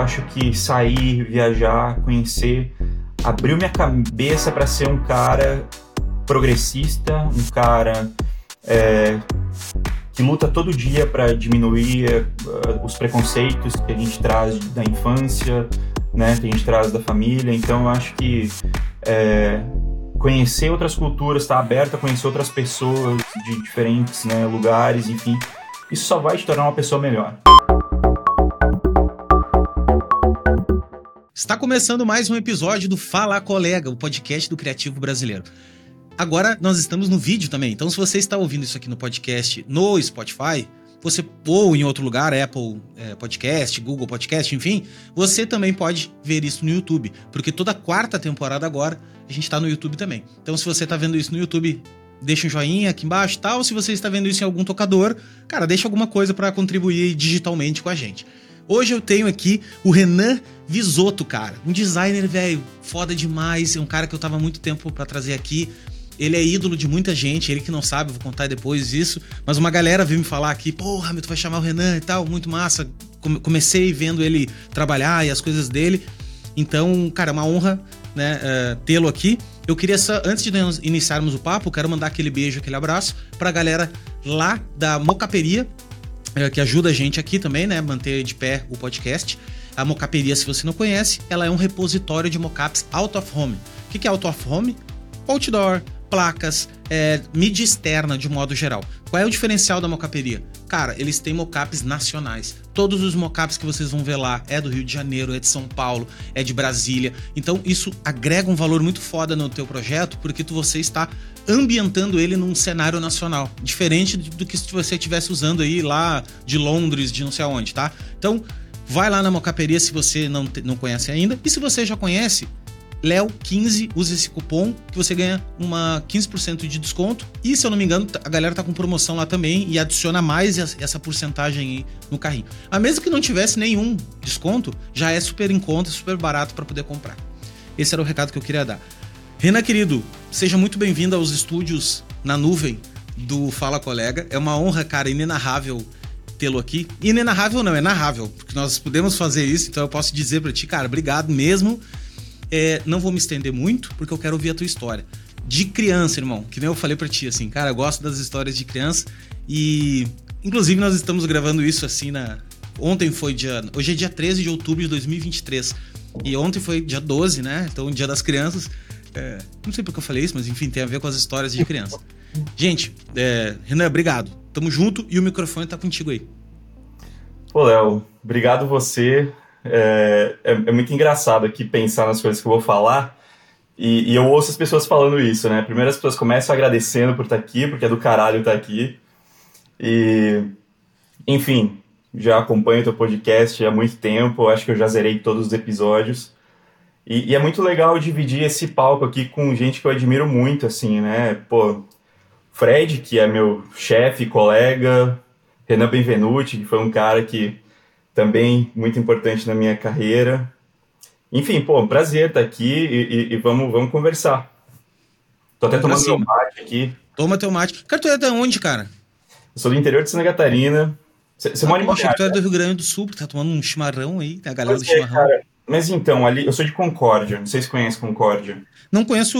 acho que sair, viajar, conhecer, abriu minha cabeça para ser um cara progressista, um cara é, que luta todo dia para diminuir uh, os preconceitos que a gente traz da infância, né, que a gente traz da família. Então, eu acho que é, conhecer outras culturas, estar tá aberto a conhecer outras pessoas de diferentes né, lugares, enfim, isso só vai te tornar uma pessoa melhor. Está começando mais um episódio do Fala Colega, o podcast do Criativo Brasileiro. Agora nós estamos no vídeo também, então se você está ouvindo isso aqui no podcast no Spotify, você ou em outro lugar, Apple é, Podcast, Google Podcast, enfim, você também pode ver isso no YouTube, porque toda quarta temporada agora a gente está no YouTube também. Então se você está vendo isso no YouTube, deixa um joinha aqui embaixo, tal. Se você está vendo isso em algum tocador, cara, deixa alguma coisa para contribuir digitalmente com a gente. Hoje eu tenho aqui o Renan Visoto, cara. Um designer, velho, foda demais. É um cara que eu tava muito tempo para trazer aqui. Ele é ídolo de muita gente, ele que não sabe, vou contar depois isso. Mas uma galera veio me falar aqui, porra, tu vai chamar o Renan e tal, muito massa. Comecei vendo ele trabalhar e as coisas dele. Então, cara, é uma honra né, uh, tê-lo aqui. Eu queria só, antes de iniciarmos o papo, quero mandar aquele beijo, aquele abraço pra galera lá da Mocaperia, que ajuda a gente aqui também, né? Manter de pé o podcast. A Mocaperia, se você não conhece, ela é um repositório de mocaps out of home. O que é out of home? Outdoor, placas, é, mídia externa de modo geral. Qual é o diferencial da mocaperia? Cara, eles têm mocaps nacionais. Todos os mocaps que vocês vão ver lá é do Rio de Janeiro, é de São Paulo, é de Brasília. Então isso agrega um valor muito foda no teu projeto, porque tu, você está ambientando ele num cenário nacional, diferente do que se você estivesse usando aí lá de Londres, de não sei aonde, tá? Então, vai lá na Mocaperia se você não, não conhece ainda. E se você já conhece, Léo15, usa esse cupom que você ganha uma 15% de desconto. E se eu não me engano, a galera tá com promoção lá também e adiciona mais essa porcentagem no carrinho. A mesmo que não tivesse nenhum desconto, já é super em conta, super barato para poder comprar. Esse era o recado que eu queria dar. Renan, querido, seja muito bem-vindo aos estúdios na nuvem do Fala Colega. É uma honra, cara, inenarrável tê-lo aqui. Inenarrável não, é narrável, porque nós podemos fazer isso, então eu posso dizer para ti, cara, obrigado mesmo. É, não vou me estender muito, porque eu quero ouvir a tua história. De criança, irmão, que nem eu falei para ti, assim, cara, eu gosto das histórias de criança e, inclusive, nós estamos gravando isso assim na. Ontem foi dia. Hoje é dia 13 de outubro de 2023. E ontem foi dia 12, né? Então, dia das crianças. É, não sei porque eu falei isso, mas enfim, tem a ver com as histórias de criança. Gente, é, Renan, obrigado. Tamo junto e o microfone tá contigo aí. Pô, Léo, obrigado você. É, é, é, muito engraçado aqui pensar nas coisas que eu vou falar. E, e, eu ouço as pessoas falando isso, né? Primeiro as pessoas começam agradecendo por estar tá aqui, porque é do caralho estar tá aqui. E, enfim, já acompanho o teu podcast há muito tempo, acho que eu já zerei todos os episódios. E, e, é muito legal dividir esse palco aqui com gente que eu admiro muito, assim, né? Pô, Fred, que é meu chefe, colega, Renan Benvenuti, que foi um cara que também muito importante na minha carreira. Enfim, pô, um prazer estar aqui e, e, e vamos, vamos conversar. Tô até tomando meu mate aqui. Toma teu mate. Cara, tu é de onde, cara? Eu sou do interior de Santa Catarina. Você mora em Poxa, tu é do Rio Grande do Sul, tá tomando um chimarrão aí, a galera pois do é, chimarrão. Cara, mas então, ali, eu sou de Concórdia, não sei se conhece Concórdia. Não conheço,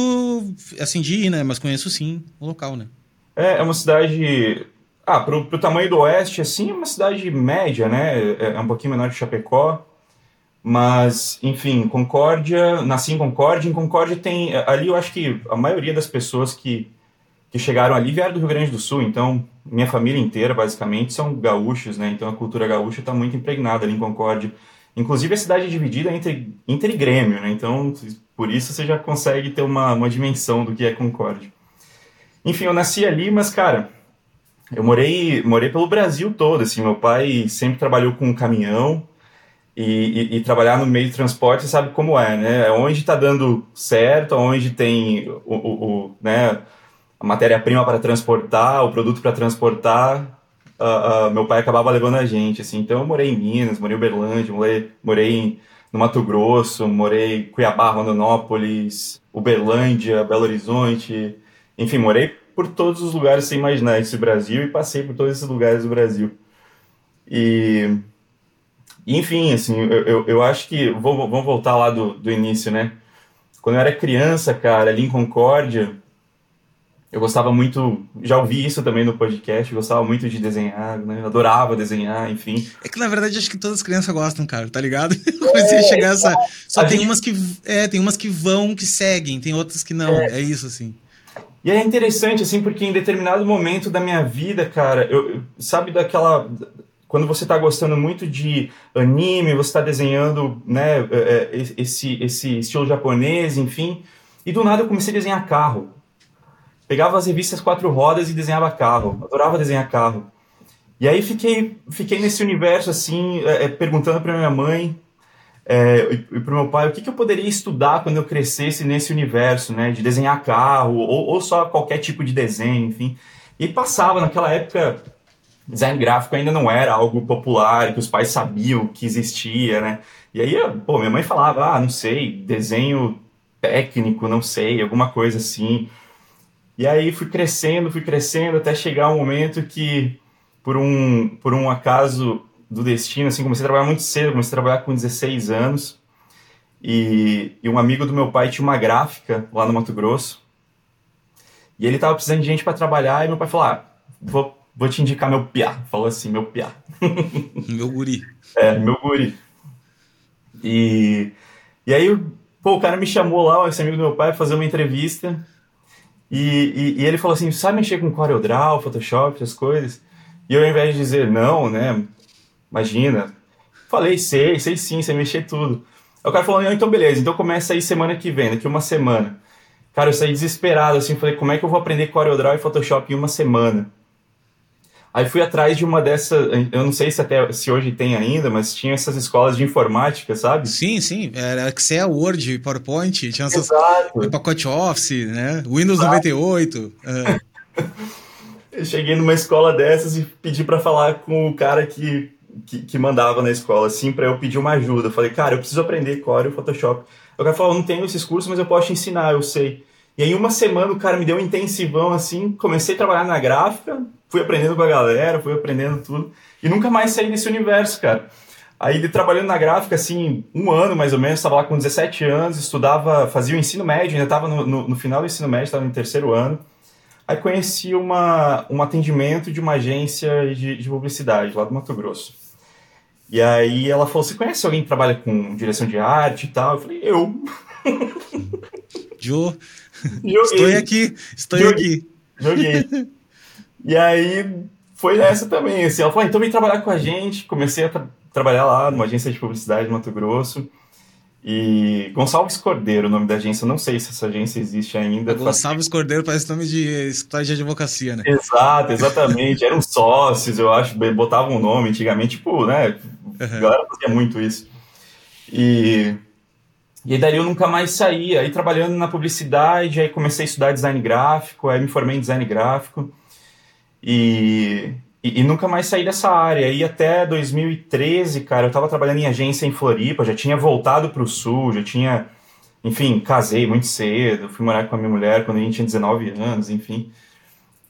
assim, de ir, né? Mas conheço sim o local, né? É, é uma cidade. Ah, pro, pro tamanho do oeste, assim, é uma cidade média, né? É, é um pouquinho menor que Chapecó. Mas, enfim, Concórdia, nasci em Concórdia. Em Concórdia tem. Ali eu acho que a maioria das pessoas que, que chegaram ali vieram do Rio Grande do Sul. Então, minha família inteira, basicamente, são gaúchos, né? Então a cultura gaúcha está muito impregnada ali em Concórdia. Inclusive, a cidade é dividida entre Inter e Grêmio, né? Então, por isso você já consegue ter uma, uma dimensão do que é Concórdia. Enfim, eu nasci ali, mas, cara, eu morei, morei pelo Brasil todo, assim. Meu pai sempre trabalhou com caminhão e, e, e trabalhar no meio de transporte, sabe como é, né? É onde está dando certo, onde tem o, o, o né, a matéria-prima para transportar, o produto para transportar, uh, uh, meu pai acabava levando a gente, assim. Então eu morei em Minas, morei em Uberlândia, morei, morei em, no Mato Grosso, morei em Cuiabá, Rondonópolis, Uberlândia, Belo Horizonte. Enfim, morei por todos os lugares sem imaginar esse Brasil e passei por todos esses lugares do Brasil. E Enfim, assim, eu, eu, eu acho que. Vamos voltar lá do, do início, né? Quando eu era criança, cara, ali em Concórdia, eu gostava muito, já ouvi isso também no podcast, gostava muito de desenhar, né? adorava desenhar, enfim. É que na verdade acho que todas as crianças gostam, cara, tá ligado? Comecei é, a chegar essa. Só tem gente... umas que. É, tem umas que vão, que seguem, tem outras que não. É, é isso, assim. E é interessante, assim, porque em determinado momento da minha vida, cara, eu, sabe daquela. Quando você tá gostando muito de anime, você tá desenhando, né, é, é, esse, esse estilo japonês, enfim. E do nada eu comecei a desenhar carro pegava as revistas quatro rodas e desenhava carro. Adorava desenhar carro. E aí fiquei, fiquei nesse universo assim, é, é perguntando para minha mãe é, e para meu pai o que, que eu poderia estudar quando eu crescesse nesse universo, né, de desenhar carro ou, ou só qualquer tipo de desenho, enfim. E passava naquela época design gráfico ainda não era algo popular, que os pais sabiam que existia, né? E aí, pô, minha mãe falava, ah, não sei, desenho técnico, não sei, alguma coisa assim. E aí fui crescendo, fui crescendo, até chegar um momento que, por um, por um acaso do destino, assim, comecei a trabalhar muito cedo, comecei a trabalhar com 16 anos. E, e um amigo do meu pai tinha uma gráfica lá no Mato Grosso. E ele tava precisando de gente para trabalhar, e meu pai falou: ah, vou, vou te indicar meu piá. Falou assim, meu piá. Meu guri. É, meu guri. E, e aí, pô, o cara me chamou lá, esse amigo do meu pai, fazer uma entrevista. E, e, e, ele falou assim: sabe mexer com CorelDRAW, Photoshop, essas coisas? E eu, ao invés de dizer não, né? Imagina. Falei, sei, sei sim, sei mexer tudo. Aí o cara falou: então beleza, então começa aí semana que vem, daqui uma semana. Cara, eu saí desesperado, assim, falei: como é que eu vou aprender CorelDRAW e Photoshop em uma semana? Aí fui atrás de uma dessas, eu não sei se até se hoje tem ainda, mas tinha essas escolas de informática, sabe? Sim, sim, era Excel, Word, PowerPoint, tinha essas Exato. pacote Office, né? Windows Exato. 98. É. eu cheguei numa escola dessas e pedi para falar com o cara que, que, que, mandava na escola, assim, para eu pedir uma ajuda. Eu falei, cara, eu preciso aprender Core e Photoshop. O cara falou, não tenho esses cursos, mas eu posso te ensinar, eu sei. E aí, uma semana, o cara me deu um intensivão, assim, comecei a trabalhar na gráfica, fui aprendendo com a galera, fui aprendendo tudo, e nunca mais saí desse universo, cara. Aí, ele trabalhando na gráfica, assim, um ano mais ou menos, estava lá com 17 anos, estudava, fazia o ensino médio, ainda estava no, no, no, final do ensino médio, estava no terceiro ano. Aí conheci uma, um atendimento de uma agência de, de publicidade lá do Mato Grosso. E aí ela falou: Você conhece alguém que trabalha com direção de arte e tal? Eu falei: Eu. Joe. Estou aqui, estou Joguei. aqui. Joguei. e aí foi nessa também, assim, ela falou, ah, então vem trabalhar com a gente, comecei a tra trabalhar lá numa agência de publicidade de Mato Grosso, e Gonçalves Cordeiro, o nome da agência, não sei se essa agência existe ainda. Gonçalves Cordeiro parece nome de escritório de advocacia, né? Exato, exatamente. Eram sócios, eu acho, botavam um nome antigamente, tipo, né? A galera fazia muito isso. E e aí dali eu nunca mais saí, aí trabalhando na publicidade, aí comecei a estudar design gráfico, aí me formei em design gráfico e, e, e nunca mais saí dessa área. Aí até 2013, cara, eu estava trabalhando em agência em Floripa, já tinha voltado para o sul, já tinha, enfim, casei muito cedo, fui morar com a minha mulher quando a gente tinha 19 anos, enfim.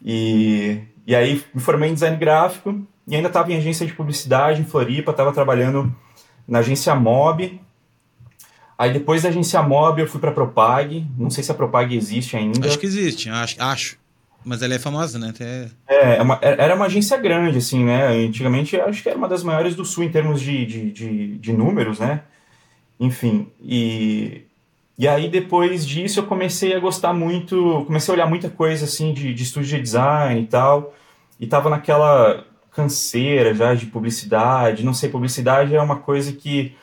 E, e aí me formei em design gráfico e ainda estava em agência de publicidade em Floripa, estava trabalhando na agência Mob, Aí depois da agência Mob eu fui pra Propag. Não sei se a Propag existe ainda. Acho que existe, acho. acho. Mas ela é famosa, né? Até... É, é uma, é, era uma agência grande, assim, né? Antigamente acho que era uma das maiores do Sul em termos de, de, de, de números, né? Enfim, e, e aí depois disso eu comecei a gostar muito, comecei a olhar muita coisa assim de, de estúdio de design e tal, e tava naquela canseira já de publicidade, não sei, publicidade é uma coisa que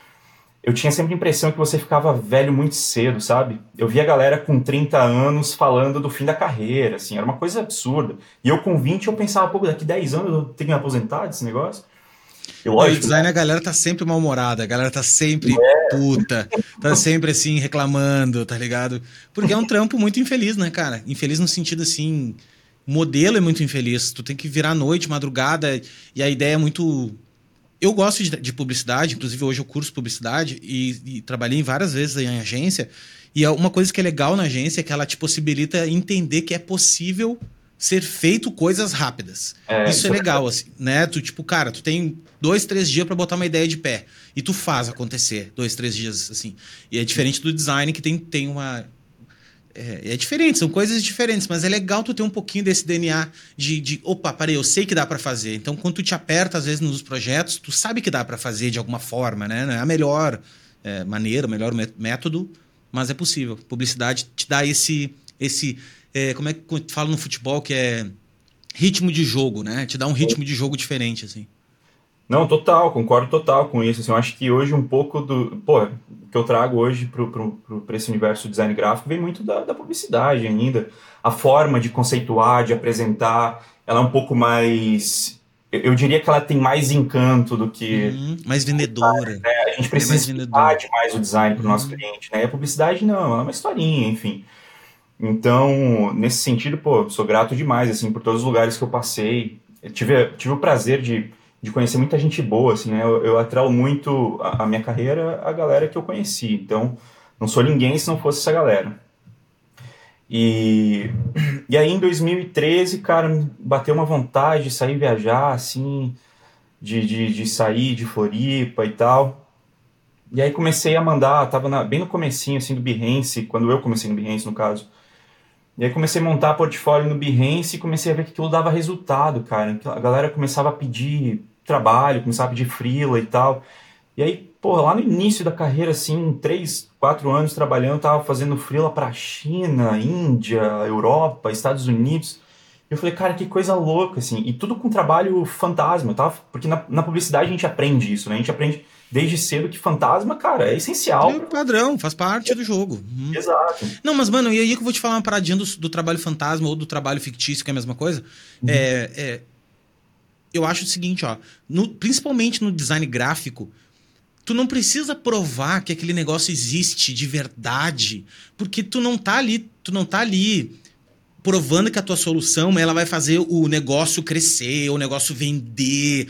eu tinha sempre a impressão que você ficava velho muito cedo, sabe? Eu via a galera com 30 anos falando do fim da carreira, assim, era uma coisa absurda. E eu com 20 eu pensava, pô, daqui 10 anos eu tenho que me aposentar desse negócio. Eu, lógico, o design a galera tá sempre mal-humorada, a galera tá sempre é. puta, tá sempre assim reclamando, tá ligado? Porque é um trampo muito infeliz, né, cara? Infeliz no sentido assim, o modelo é muito infeliz, tu tem que virar noite, madrugada, e a ideia é muito eu gosto de, de, publicidade, inclusive hoje eu curso publicidade e, e, trabalhei várias vezes em agência. E é uma coisa que é legal na agência é que ela te possibilita entender que é possível ser feito coisas rápidas. É, isso, isso, é legal, é... assim, né? Tu, tipo, cara, tu tem dois, três dias para botar uma ideia de pé. E tu faz acontecer dois, três dias, assim. E é diferente do design que tem, tem uma. É, é diferente, são coisas diferentes, mas é legal tu ter um pouquinho desse DNA de, de opa, parei, eu sei que dá para fazer. Então, quando tu te aperta, às vezes, nos projetos, tu sabe que dá para fazer de alguma forma, né? Não é a melhor é, maneira, o melhor método, mas é possível. Publicidade te dá esse. esse é, como é que fala no futebol que é ritmo de jogo, né? Te dá um ritmo de jogo diferente, assim. Não, total, concordo total com isso. Assim, eu acho que hoje um pouco do. Pô, que eu trago hoje para esse universo do design gráfico vem muito da, da, publicidade ainda. A forma de conceituar, de apresentar, ela é um pouco mais. Eu diria que ela tem mais encanto do que. Uhum, mais vendedora. Né? A gente é precisa é mais, mais o design para o uhum. nosso cliente. Né? E a publicidade não, ela é uma historinha, enfim. Então, nesse sentido, pô, sou grato demais, assim, por todos os lugares que eu passei. Eu tive, tive o prazer de, de conhecer muita gente boa, assim, né? Eu, eu muito a, a, minha carreira a galera que eu conheci. Então, não sou ninguém se não fosse essa galera. E, e aí, em 2013, cara, bateu uma vontade de sair viajar, assim, de, de, de sair de Floripa e tal. E aí comecei a mandar, tava na, bem no comecinho, assim, do Behance, quando eu comecei no Behance, no caso, e aí comecei a montar portfólio no Behance e comecei a ver que aquilo dava resultado, cara. A galera começava a pedir trabalho, começava a pedir freela e tal. E aí, pô, lá no início da carreira, assim, três, quatro anos trabalhando, tava fazendo freela pra China, Índia, Europa, Estados Unidos. E eu falei, cara, que coisa louca, assim. E tudo com trabalho fantasma, tá? Porque na, na publicidade a gente aprende isso, né? A gente aprende desde cedo que fantasma, cara, é essencial. É padrão, faz parte do jogo. Uhum. Exato. Não, mas, mano, e aí que eu vou te falar uma paradinha do, do trabalho fantasma ou do trabalho fictício, que é a mesma coisa. Uhum. É, é, eu acho o seguinte, ó. No, principalmente no design gráfico, tu não precisa provar que aquele negócio existe de verdade, porque tu não tá ali, tu não tá ali provando que a tua solução ela vai fazer o negócio crescer, o negócio vender.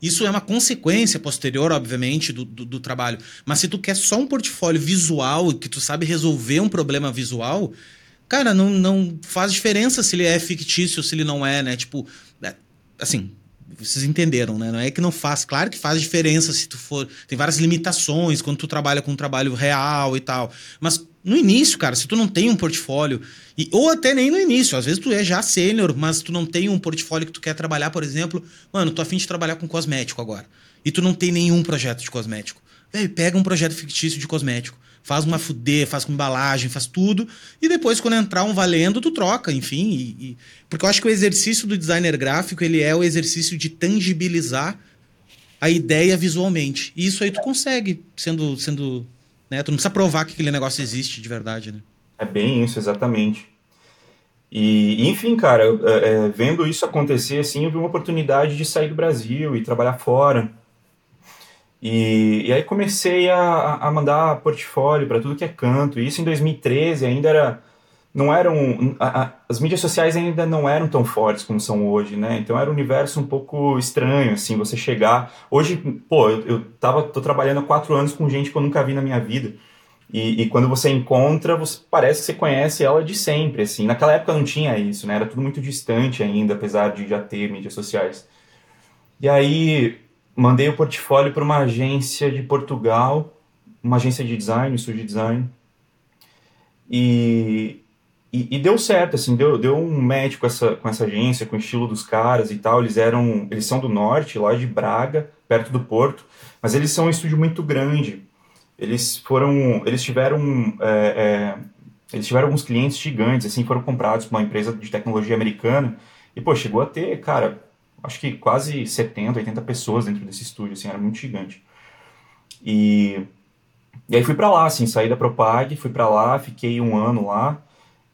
Isso é uma consequência posterior, obviamente, do, do, do, trabalho. Mas se tu quer só um portfólio visual, que tu sabe resolver um problema visual, cara, não, não faz diferença se ele é fictício ou se ele não é, né? Tipo, é, assim, vocês entenderam, né? Não é que não faz. Claro que faz diferença se tu for. Tem várias limitações quando tu trabalha com um trabalho real e tal. Mas no início, cara, se tu não tem um portfólio, e, ou até nem no início, às vezes tu é já sênior, mas tu não tem um portfólio que tu quer trabalhar, por exemplo, mano, tu afim de trabalhar com cosmético agora. E tu não tem nenhum projeto de cosmético. Velho, pega um projeto fictício de cosmético. Faz uma fuder, faz com embalagem, faz tudo. E depois, quando entrar um valendo, tu troca, enfim. E, e... Porque eu acho que o exercício do designer gráfico, ele é o exercício de tangibilizar a ideia visualmente. E isso aí tu consegue, sendo, sendo né? Tu não precisa provar que aquele negócio existe de verdade, né? É bem isso, exatamente. E, enfim, cara, é, é, vendo isso acontecer, assim, eu vi uma oportunidade de sair do Brasil e trabalhar fora. E, e aí comecei a, a mandar portfólio para tudo que é canto. E isso em 2013 ainda era não eram a, a, as mídias sociais ainda não eram tão fortes como são hoje, né? Então era um universo um pouco estranho, assim, você chegar. Hoje, pô, eu, eu tava, tô trabalhando há quatro anos com gente que eu nunca vi na minha vida. E, e, quando você encontra, você parece que você conhece ela de sempre, assim. Naquela época não tinha isso, né? Era tudo muito distante ainda, apesar de já ter mídias sociais. E aí mandei o portfólio para uma agência de Portugal, uma agência de design, estúdio de design. E, e, e, deu certo, assim, deu, deu um match com essa, com essa agência, com o estilo dos caras e tal. Eles eram. Eles são do norte, lá de Braga, perto do Porto, mas eles são um estúdio muito grande. Eles foram. Eles tiveram. É, é, eles tiveram alguns clientes gigantes, assim, foram comprados por uma empresa de tecnologia americana. E, pô, chegou a ter, cara, acho que quase 70, 80 pessoas dentro desse estúdio, assim, era muito gigante. E, e aí fui para lá, assim, saí da Propag, fui para lá, fiquei um ano lá.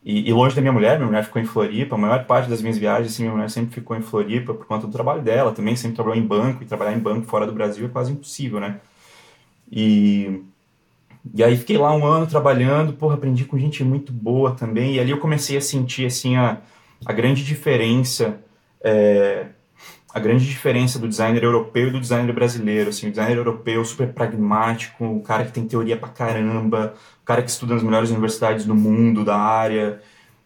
E, e, longe da minha mulher, minha mulher ficou em Floripa, a maior parte das minhas viagens, assim, minha mulher sempre ficou em Floripa por conta do trabalho dela, também sempre trabalhou em banco, e trabalhar em banco fora do Brasil é quase impossível, né? E, e aí fiquei lá um ano trabalhando, porra, aprendi com gente muito boa também, e ali eu comecei a sentir, assim, a, a grande diferença, é, a grande diferença do designer europeu e do designer brasileiro, assim, o designer europeu super pragmático, o cara que tem teoria pra caramba, cara que estuda nas melhores universidades do mundo, da área,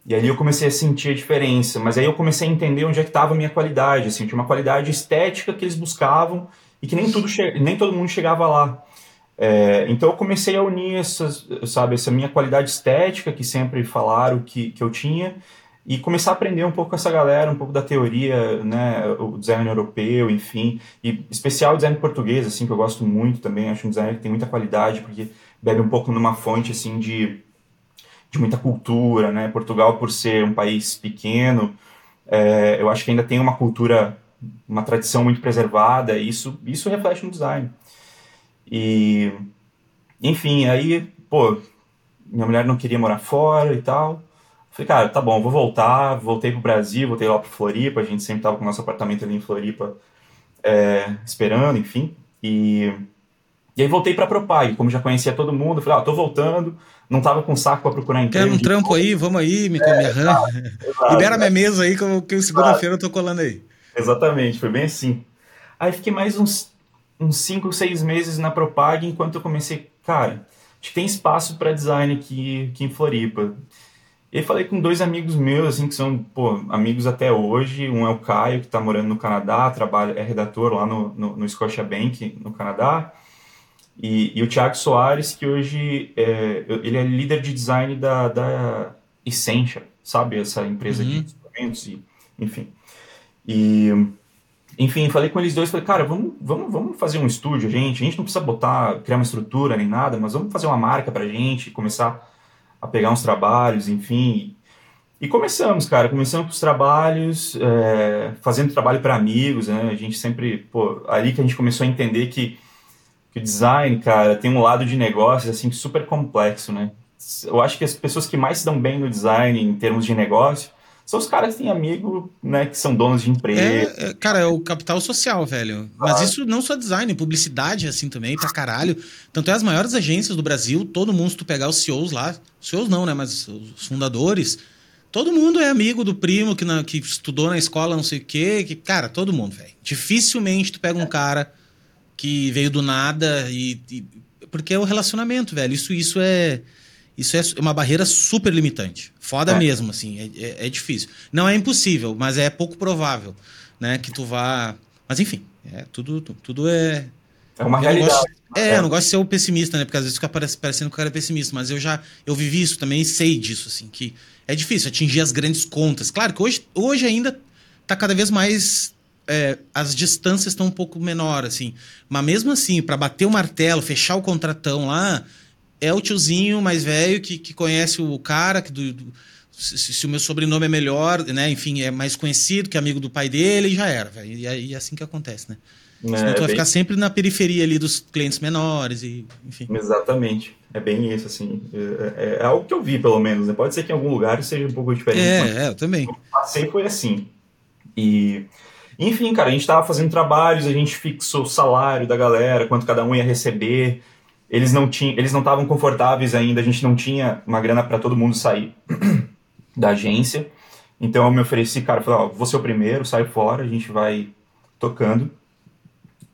E ali eu comecei a sentir a diferença, mas aí eu comecei a entender onde é que estava a minha qualidade, assim, tinha uma qualidade estética que eles buscavam e que nem, tudo nem todo mundo chegava lá. É, então eu comecei a unir essas, sabe, essa minha qualidade estética que sempre falaram que, que eu tinha e começar a aprender um pouco com essa galera, um pouco da teoria, né, o design europeu, enfim, e especial o design português, assim, que eu gosto muito também, acho um design que tem muita qualidade, porque bebe um pouco numa fonte, assim, de, de muita cultura, né, Portugal, por ser um país pequeno, é, eu acho que ainda tem uma cultura, uma tradição muito preservada, e isso, isso reflete no design. E, enfim, aí, pô, minha mulher não queria morar fora e tal, Falei, cara, tá bom, vou voltar. Voltei pro Brasil, voltei lá pro Floripa. A gente sempre tava com o nosso apartamento ali em Floripa, é, esperando, enfim. E, e aí voltei pra Propag, como já conhecia todo mundo. Falei, ah, tô voltando, não tava com saco pra procurar emprego. Quer um trampo aí? Vamos aí, me, é, arranca. Libera minha mesa aí, que, que segunda-feira eu tô colando aí. Exatamente, foi bem assim. Aí fiquei mais uns, uns cinco, seis meses na Propag, enquanto eu comecei, cara, acho que tem espaço para design aqui, aqui em Floripa. E aí falei com dois amigos meus, assim, que são, pô, amigos até hoje. Um é o Caio, que está morando no Canadá, trabalha, é redator lá no, no, no Scotiabank, no Canadá. E, e o Thiago Soares, que hoje é, ele é líder de design da, da Essentia, sabe? Essa empresa uhum. de instrumentos, e, enfim. E, enfim, falei com eles dois, falei, cara, vamos, vamos, vamos fazer um estúdio, gente. A gente não precisa botar, criar uma estrutura nem nada, mas vamos fazer uma marca pra gente, começar a pegar uns trabalhos, enfim. E começamos, cara, começamos com os trabalhos, é, fazendo trabalho para amigos, né? A gente sempre, pô, ali que a gente começou a entender que, que o design, cara, tem um lado de negócios, assim, super complexo, né? Eu acho que as pessoas que mais se dão bem no design em termos de negócio são os caras que têm amigo, né, que são donos de empresa. É, é, cara, é o capital social, velho. Mas ah. isso não só design, publicidade assim também, pra caralho. Tanto é as maiores agências do Brasil, todo mundo, se tu pegar os CEOs lá, CEOs não, né, mas os fundadores, todo mundo é amigo do primo que, na, que estudou na escola não sei o quê, que, cara, todo mundo, velho. Dificilmente tu pega um cara que veio do nada e, e porque é o relacionamento, velho. Isso, isso é isso é uma barreira super limitante. Foda é. mesmo, assim. É, é, é, difícil. Não é impossível, mas é pouco provável, né? Que tu vá... Mas enfim, é, tudo, tudo é... É uma realidade. Gosto... É, é, eu não gosto de ser o pessimista, né? Porque às vezes fica parecendo que o cara é pessimista. Mas eu já... Eu vivi isso também e sei disso, assim. Que é difícil atingir as grandes contas. Claro que hoje, hoje ainda tá cada vez mais... É, as distâncias estão um pouco menor, assim. Mas mesmo assim, para bater o martelo, fechar o contratão lá é o tiozinho mais velho que, que conhece o cara, que do, do se, se, o meu sobrenome é melhor, né? Enfim, é mais conhecido, que é amigo do pai dele, e já era, velho. E, e é assim que acontece, né? É, Senão tu vai bem... ficar sempre na periferia ali dos clientes menores e, enfim. Exatamente. É bem isso, assim. É, é, é algo que eu vi, pelo menos. Né? Pode ser que em algum lugar seja um pouco diferente. É, é eu também. Eu passei foi assim. E... Enfim, cara, a gente tava fazendo trabalhos, a gente fixou o salário da galera, quanto cada um ia receber eles não tinham, eles não estavam confortáveis ainda, a gente não tinha uma grana para todo mundo sair da agência. Então eu me ofereci, cara, falei, ó, vou ser o primeiro, sai fora, a gente vai tocando.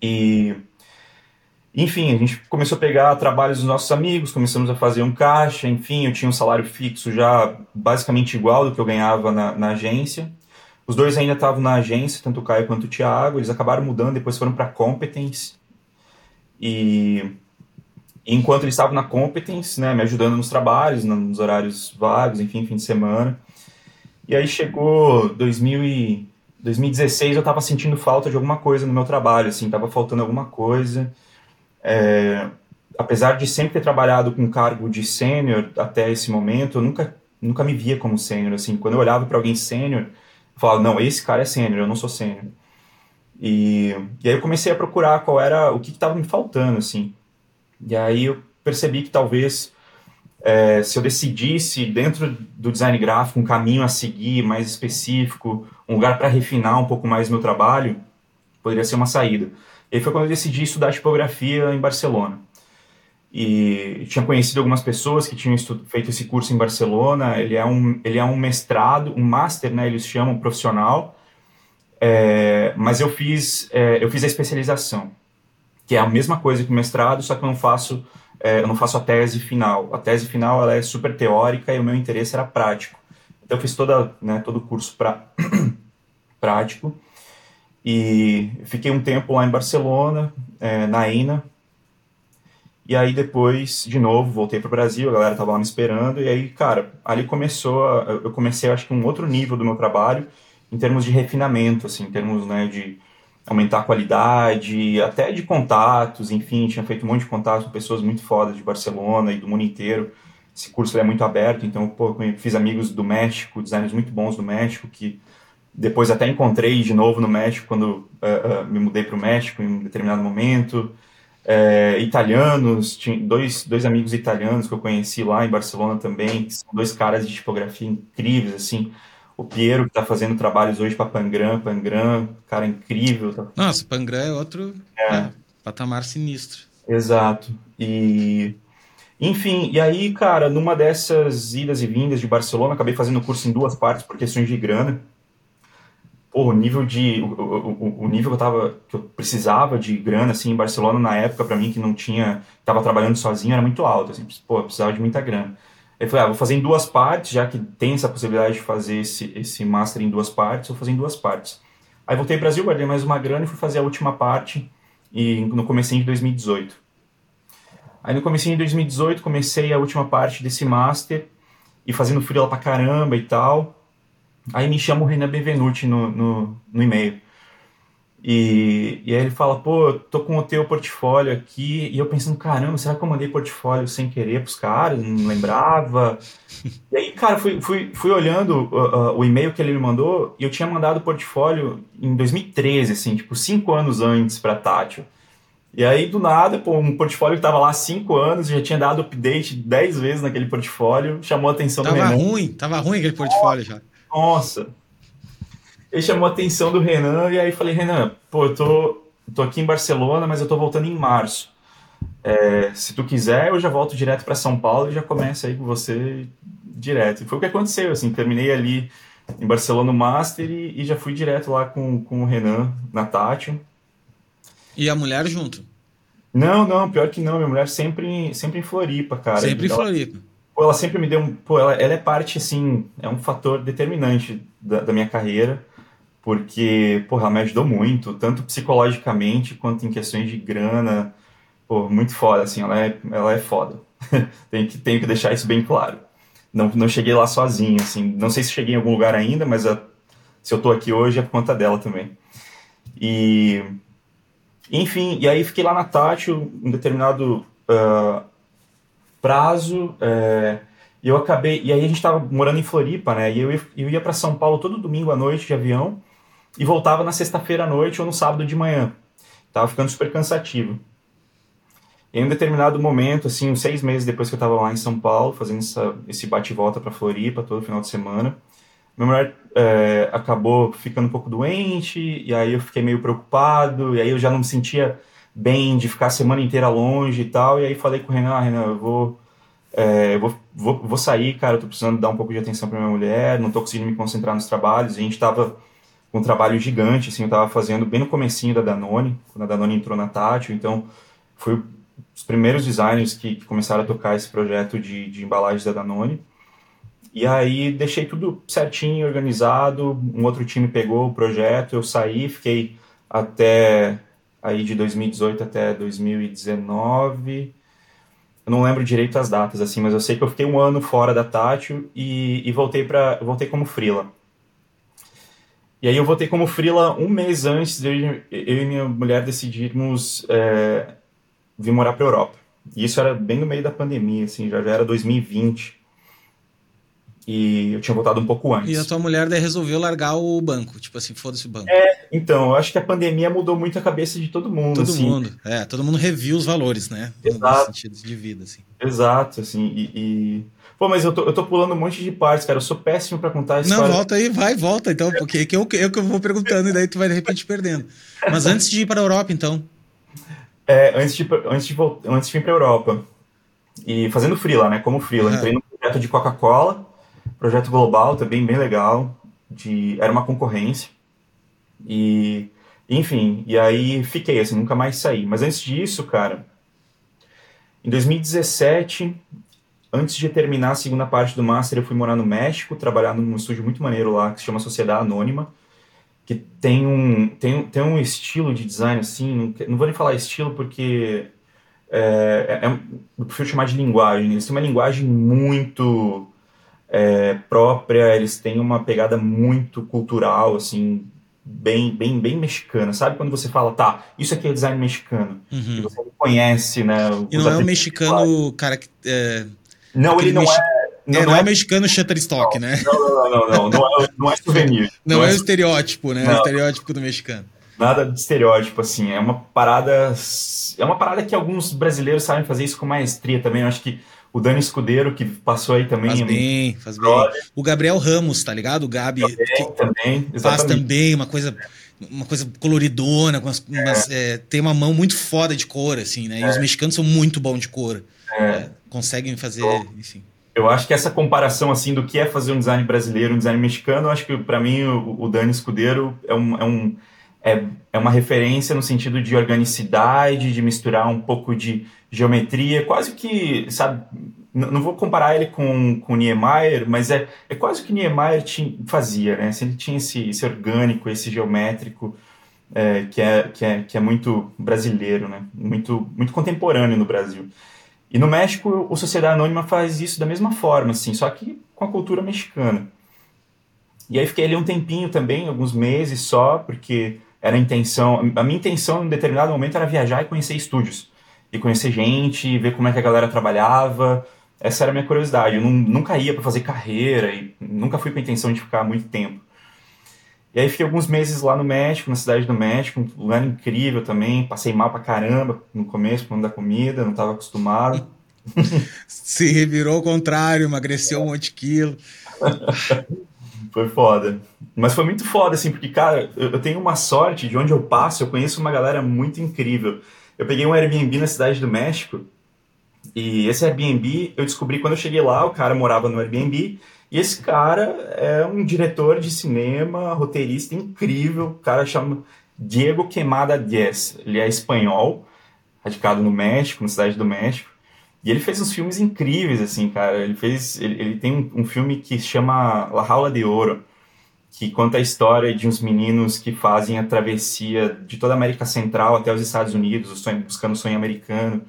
E enfim, a gente começou a pegar trabalhos dos nossos amigos, começamos a fazer um caixa, enfim, eu tinha um salário fixo já basicamente igual do que eu ganhava na, na agência. Os dois ainda estavam na agência, tanto o Caio quanto o Thiago, eles acabaram mudando, depois foram para Competence. E enquanto eles estavam na Competence, né, me ajudando nos trabalhos, nos horários vagos, enfim, fim de semana. E aí chegou 2000 e 2016, eu estava sentindo falta de alguma coisa no meu trabalho, assim, estava faltando alguma coisa. É, apesar de sempre ter trabalhado com cargo de sênior até esse momento, eu nunca, nunca me via como sênior, assim. Quando eu olhava para alguém sênior, eu falava, não, esse cara é sênior, eu não sou sênior. E, e aí eu comecei a procurar qual era, o que estava me faltando, assim. E aí eu percebi que talvez é, se eu decidisse dentro do design gráfico um caminho a seguir mais específico, um lugar para refinar um pouco mais meu trabalho, poderia ser uma saída. E foi quando eu decidi estudar tipografia em Barcelona. E tinha conhecido algumas pessoas que tinham feito esse curso em Barcelona. Ele é um, ele é um mestrado, um master, né? Eles chamam profissional. É, mas eu fiz, é, eu fiz a especialização que é a mesma coisa que o mestrado, só que eu não faço, é, eu não faço a tese final. A tese final ela é super teórica e o meu interesse era prático. Então eu fiz toda, né, todo o curso pra, prático e fiquei um tempo lá em Barcelona, é, na INA. E aí depois, de novo, voltei para o Brasil, a galera tava lá me esperando. E aí, cara, ali começou, a, eu comecei, acho que um outro nível do meu trabalho, em termos de refinamento, assim, em termos, né, de aumentar a qualidade, até de contatos, enfim, tinha feito um monte de contatos com pessoas muito fodas de Barcelona e do mundo inteiro. Esse curso é muito aberto, então, pô, fiz amigos do México, designers muito bons do México, que depois até encontrei de novo no México, quando uh, uh, me mudei para o México em um determinado momento. Uh, italianos, tinha dois, dois amigos italianos que eu conheci lá em Barcelona também, que são dois caras de tipografia incríveis, assim. O Piero, que está fazendo trabalhos hoje para Pangram, Pangram, cara incrível. Tá... Nossa, Pangram é outro é. É, patamar sinistro. Exato. E enfim, e aí, cara, numa dessas idas e vindas de Barcelona, acabei fazendo o curso em duas partes por questões de grana o nível de o, o, o, nível que eu tava que eu precisava de grana assim em Barcelona na época para mim que não tinha tava trabalhando sozinho era muito alto assim pô precisava de muita grana eu falei ah, vou fazer em duas partes já que tem essa possibilidade de fazer esse esse master em duas partes vou fazer em duas partes. Aí voltei ao Brasil guardei mais uma grana e fui fazer a última parte e no comecinho de 2018 aí no comecinho de 2018 comecei a última parte desse master e fazendo frio lá pra caramba e tal. Aí me chama o Renan Benvenuti no, no, no e-mail. E, e aí ele fala, pô, tô com o teu portfólio aqui, e eu pensando, caramba, será que eu mandei portfólio sem querer pros caras? Não lembrava. e aí, cara, fui, fui, fui olhando uh, uh, o e-mail que ele me mandou, e eu tinha mandado o portfólio em 2013, assim, tipo, cinco anos antes pra Tátil. E aí, do nada, pô, um portfólio que tava lá há cinco anos, já tinha dado update dez vezes naquele portfólio, chamou a atenção tava do Renan. Tava ruim, tava ruim aquele portfólio já. Nossa! Ele chamou a atenção do Renan e aí falei, Renan, pô, eu tô, tô aqui em Barcelona, mas eu tô voltando em março. É, se tu quiser, eu já volto direto para São Paulo e já começo aí com você direto. E foi o que aconteceu, assim, terminei ali em Barcelona o Master e, e já fui direto lá com, com o Renan na Tátil. E a mulher junto? Não, não, pior que não, minha mulher sempre, sempre em Floripa, cara. Sempre em Floripa pô, ela sempre me deu um. Pô, ela, ela é parte, assim, é um fator determinante da, da minha carreira, porque, ela me ajudou muito, tanto psicologicamente quanto em questões de grana. Pô, muito foda, assim, ela é, ela é foda. tenho, que, tenho que deixar isso bem claro. Não, não cheguei lá sozinho, assim, não sei se cheguei em algum lugar ainda, mas a, se eu tô aqui hoje é por conta dela também. E. Enfim, e aí fiquei lá na Tátil, um determinado uh, prazo. É, e eu acabei. E aí a gente estava morando em Floripa, né? E eu eu ia para São Paulo todo domingo à noite de avião e voltava na sexta-feira à noite ou no sábado de manhã. Tava ficando super cansativo. E em um determinado momento, assim, uns seis meses depois que eu estava lá em São Paulo, fazendo essa, esse bate-volta para Floripa todo final de semana, minha mulher é, acabou ficando um pouco doente, e aí eu fiquei meio preocupado, e aí eu já não me sentia bem de ficar a semana inteira longe e tal. E aí falei com o Renan, ah, Renan, eu vou, é, eu vou, vou, vou, sair, cara, eu tô precisando dar um pouco de atenção para minha mulher, não tô conseguindo me concentrar nos trabalhos. a gente tava um trabalho gigante, assim, eu tava fazendo bem no comecinho da Danone, quando a Danone entrou na Tátil, então foi os primeiros designers que, que começaram a tocar esse projeto de, de embalagens da Danone. E aí deixei tudo certinho, organizado, um outro time pegou o projeto, eu saí, fiquei até aí de 2018 até 2019. Eu não lembro direito as datas, assim, mas eu sei que eu fiquei um ano fora da Tátil e, e voltei para voltei como freela. E aí eu voltei como freela um mês antes de eu, eu e minha mulher decidirmos é, vir morar para Europa. E isso era bem no meio da pandemia, assim, já, já era 2020. E eu tinha voltado um pouco antes. E a tua mulher daí resolveu largar o banco, tipo assim, foda-se o banco. É, então, eu acho que a pandemia mudou muito a cabeça de todo mundo. Todo assim. mundo, é, todo mundo reviu os valores, né? Exato. No sentido de vida, assim. Exato, assim, e... e... Pô, mas eu tô, eu tô pulando um monte de partes, cara. Eu sou péssimo para contar a história. Não, volta aí, vai, volta, então, porque é que eu, eu que eu vou perguntando e daí tu vai de repente perdendo. Mas antes de ir para a Europa, então. É, antes de, antes de, antes de ir para a Europa. E fazendo freela, né? Como freela. Entrei no projeto de Coca-Cola Projeto global também bem legal, de era uma concorrência. E enfim, e aí fiquei assim, nunca mais saí. Mas antes disso, cara, em 2017 antes de terminar a segunda parte do Master, eu fui morar no México, trabalhar num estúdio muito maneiro lá, que se chama Sociedade Anônima, que tem um, tem, tem um estilo de design, assim, não, não vou nem falar estilo porque é, é, é eu prefiro chamar de linguagem. Eles têm uma linguagem muito é, própria, eles têm uma pegada muito cultural, assim, bem, bem, bem mexicana. Sabe quando você fala, tá, isso aqui é design mexicano, uhum. e você conhece, né? E não é um mexicano, cara. É, não, ele não mex... é. Não, é, não, é, é mexicano Shutterstock, né? Não, não, não, não, não, é, não é souvenir. Não, não é, é o estereótipo, né? Não. O estereótipo do mexicano. Nada de estereótipo, assim. É uma parada. É uma parada que alguns brasileiros sabem fazer isso com maestria também. Eu acho que o Dani Escudeiro, que passou aí também. Faz bem, faz bem. O Gabriel Ramos, tá ligado? O Gabi. Também, também exatamente. Faz também uma coisa uma coisa coloridona, é. umas, é, tem uma mão muito foda de cor, assim, né? E os é. mexicanos são muito bons de cor. É. conseguem fazer, enfim. Eu acho que essa comparação, assim, do que é fazer um design brasileiro, um design mexicano, eu acho que, para mim, o, o Dani Escudeiro é um, é um é, é uma referência no sentido de organicidade, de misturar um pouco de geometria, quase que, sabe, não vou comparar ele com, com Niemeyer, mas é, é quase o que Niemeyer tinha, fazia, né? Ele tinha esse, esse orgânico, esse geométrico, é, que, é, que, é, que é muito brasileiro, né? Muito, muito contemporâneo no Brasil. E no México, o Sociedade Anônima faz isso da mesma forma, assim, só que com a cultura mexicana. E aí fiquei ali um tempinho também, alguns meses só, porque era a intenção, a minha intenção em determinado momento era viajar e conhecer estúdios. E conhecer gente, ver como é que a galera trabalhava. Essa era a minha curiosidade. Eu não, nunca ia para fazer carreira e nunca fui com a intenção de ficar muito tempo. E aí fiquei alguns meses lá no México, na cidade do México, um lugar incrível também. Passei mal pra caramba no começo, por da comida, não estava acostumado. Se revirou ao contrário, emagreceu um monte de quilo. Foi foda. Mas foi muito foda, assim, porque, cara, eu tenho uma sorte de onde eu passo, eu conheço uma galera muito incrível. Eu peguei um Airbnb na cidade do México, e esse Airbnb eu descobri quando eu cheguei lá, o cara morava no Airbnb, e esse cara é um diretor de cinema, roteirista incrível, o cara chama Diego Quemada Diez. Ele é espanhol, radicado no México, na cidade do México. E ele fez uns filmes incríveis, assim, cara. Ele fez. Ele, ele tem um, um, filme que chama La Jaula de Ouro, que conta a história de uns meninos que fazem a travessia de toda a América Central até os Estados Unidos, o sonho, buscando o sonho americano.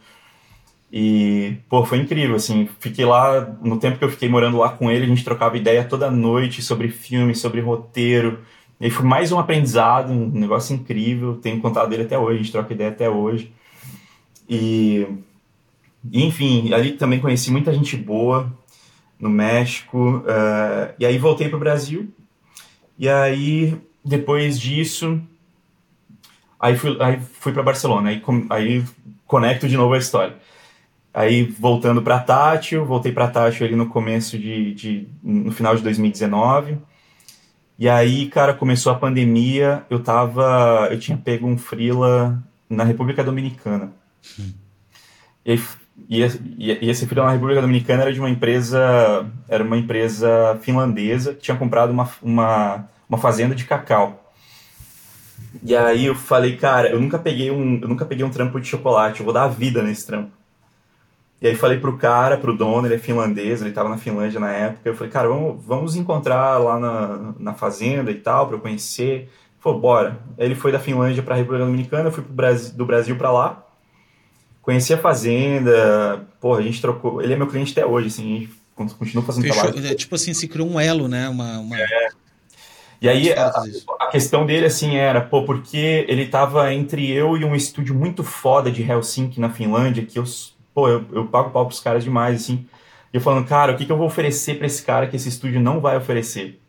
E, pô, foi incrível, assim. Fiquei lá, no tempo que eu fiquei morando lá com ele, a gente trocava ideia toda noite sobre filme, sobre roteiro. E foi mais um aprendizado, um negócio incrível. Tenho contado dele até hoje, a gente troca ideia até hoje. E enfim, ali também conheci muita gente boa no México. Uh, e aí voltei para o Brasil. E aí, depois disso, aí fui, aí fui para Barcelona. Aí, aí conecto de novo a história. Aí voltando para Tátil, voltei para Tátil ali no começo de, de, no final de 2019. E aí, cara, começou a pandemia, eu tava, eu tinha pego um freela na República Dominicana. Hum. E aí e, e, esse filho na República Dominicana era de uma empresa, era uma empresa finlandesa que tinha comprado uma, uma, uma fazenda de cacau. E aí eu falei, cara, eu nunca peguei um, eu nunca peguei um trampo de chocolate, eu vou dar a vida nesse trampo. E aí falei pro cara, pro dono, ele é finlandês, ele tava na Finlândia na época. Eu falei, cara, vamos, vamos encontrar lá na, na fazenda e tal, pra eu conhecer. Falou, bora. Ele foi da Finlândia pra República Dominicana, eu fui pro Brasil, do Brasil para lá conheci a Fazenda, pô, a gente trocou. Ele é meu cliente até hoje, assim, a gente continua fazendo Fechou, trabalho. É, tipo assim, se criou um elo, né? Uma, uma... É. E aí a, a, questão dele, assim, era, pô, porque ele tava entre eu e um estúdio muito foda de Helsinki na Finlândia, que eu, pô, eu, eu pago pau pros caras demais, assim. E eu falando, cara, o que, que eu vou oferecer para esse cara que esse estúdio não vai oferecer?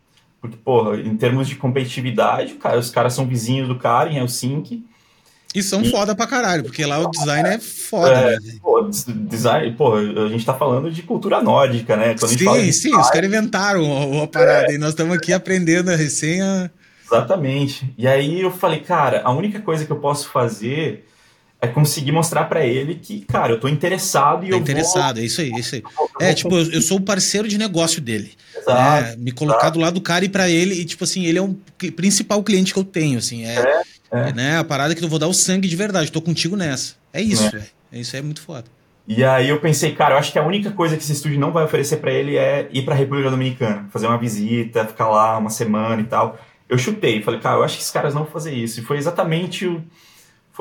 Porque, porra, em termos de competitividade, cara, os caras são vizinhos do cara em Helsinki, e são e... foda pra caralho, porque lá o design é foda, é, né? Pô, design, pô, a gente tá falando de cultura nórdica, né? Quando sim, sim, os caras inventaram a, parada é. e nós estamos aqui aprendendo a recém a... Exatamente. E aí eu falei, cara, a única coisa que eu posso fazer é conseguir mostrar para ele que, cara, eu tô interessado e tá eu interessado, vou... é isso aí, é isso aí. É, tipo, eu, eu sou o parceiro de negócio dele. Exato. Né? Me colocar exato. do lado do cara e para ele, e tipo assim, ele é o principal cliente que eu tenho, assim, é, é, é. Né? A parada que eu vou dar o sangue de verdade, tô contigo nessa. É isso, é. é isso é muito foda. E aí eu pensei, cara, eu acho que a única coisa que esse estúdio não vai oferecer para ele é ir para a República Dominicana, fazer uma visita, ficar lá uma semana e tal. Eu chutei, falei, cara, eu acho que esses caras não vão fazer isso. E foi exatamente o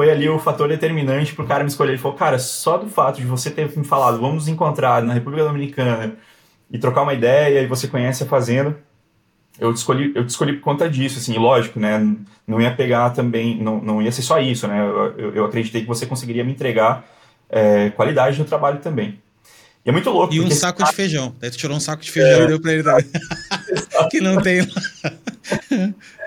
foi ali o fator determinante pro cara me escolher. Ele falou, cara, só do fato de você ter me falado, vamos nos encontrar na República Dominicana e trocar uma ideia e você conhece a fazenda, eu te escolhi, eu te escolhi por conta disso, assim, lógico, né? Não ia pegar também, não, não ia ser só isso, né? Eu, eu, acreditei que você conseguiria me entregar é, qualidade no trabalho também. E é muito louco. E um saco de feijão. Daí tu tirou um saco de feijão é. e deu pra ele também. que não tem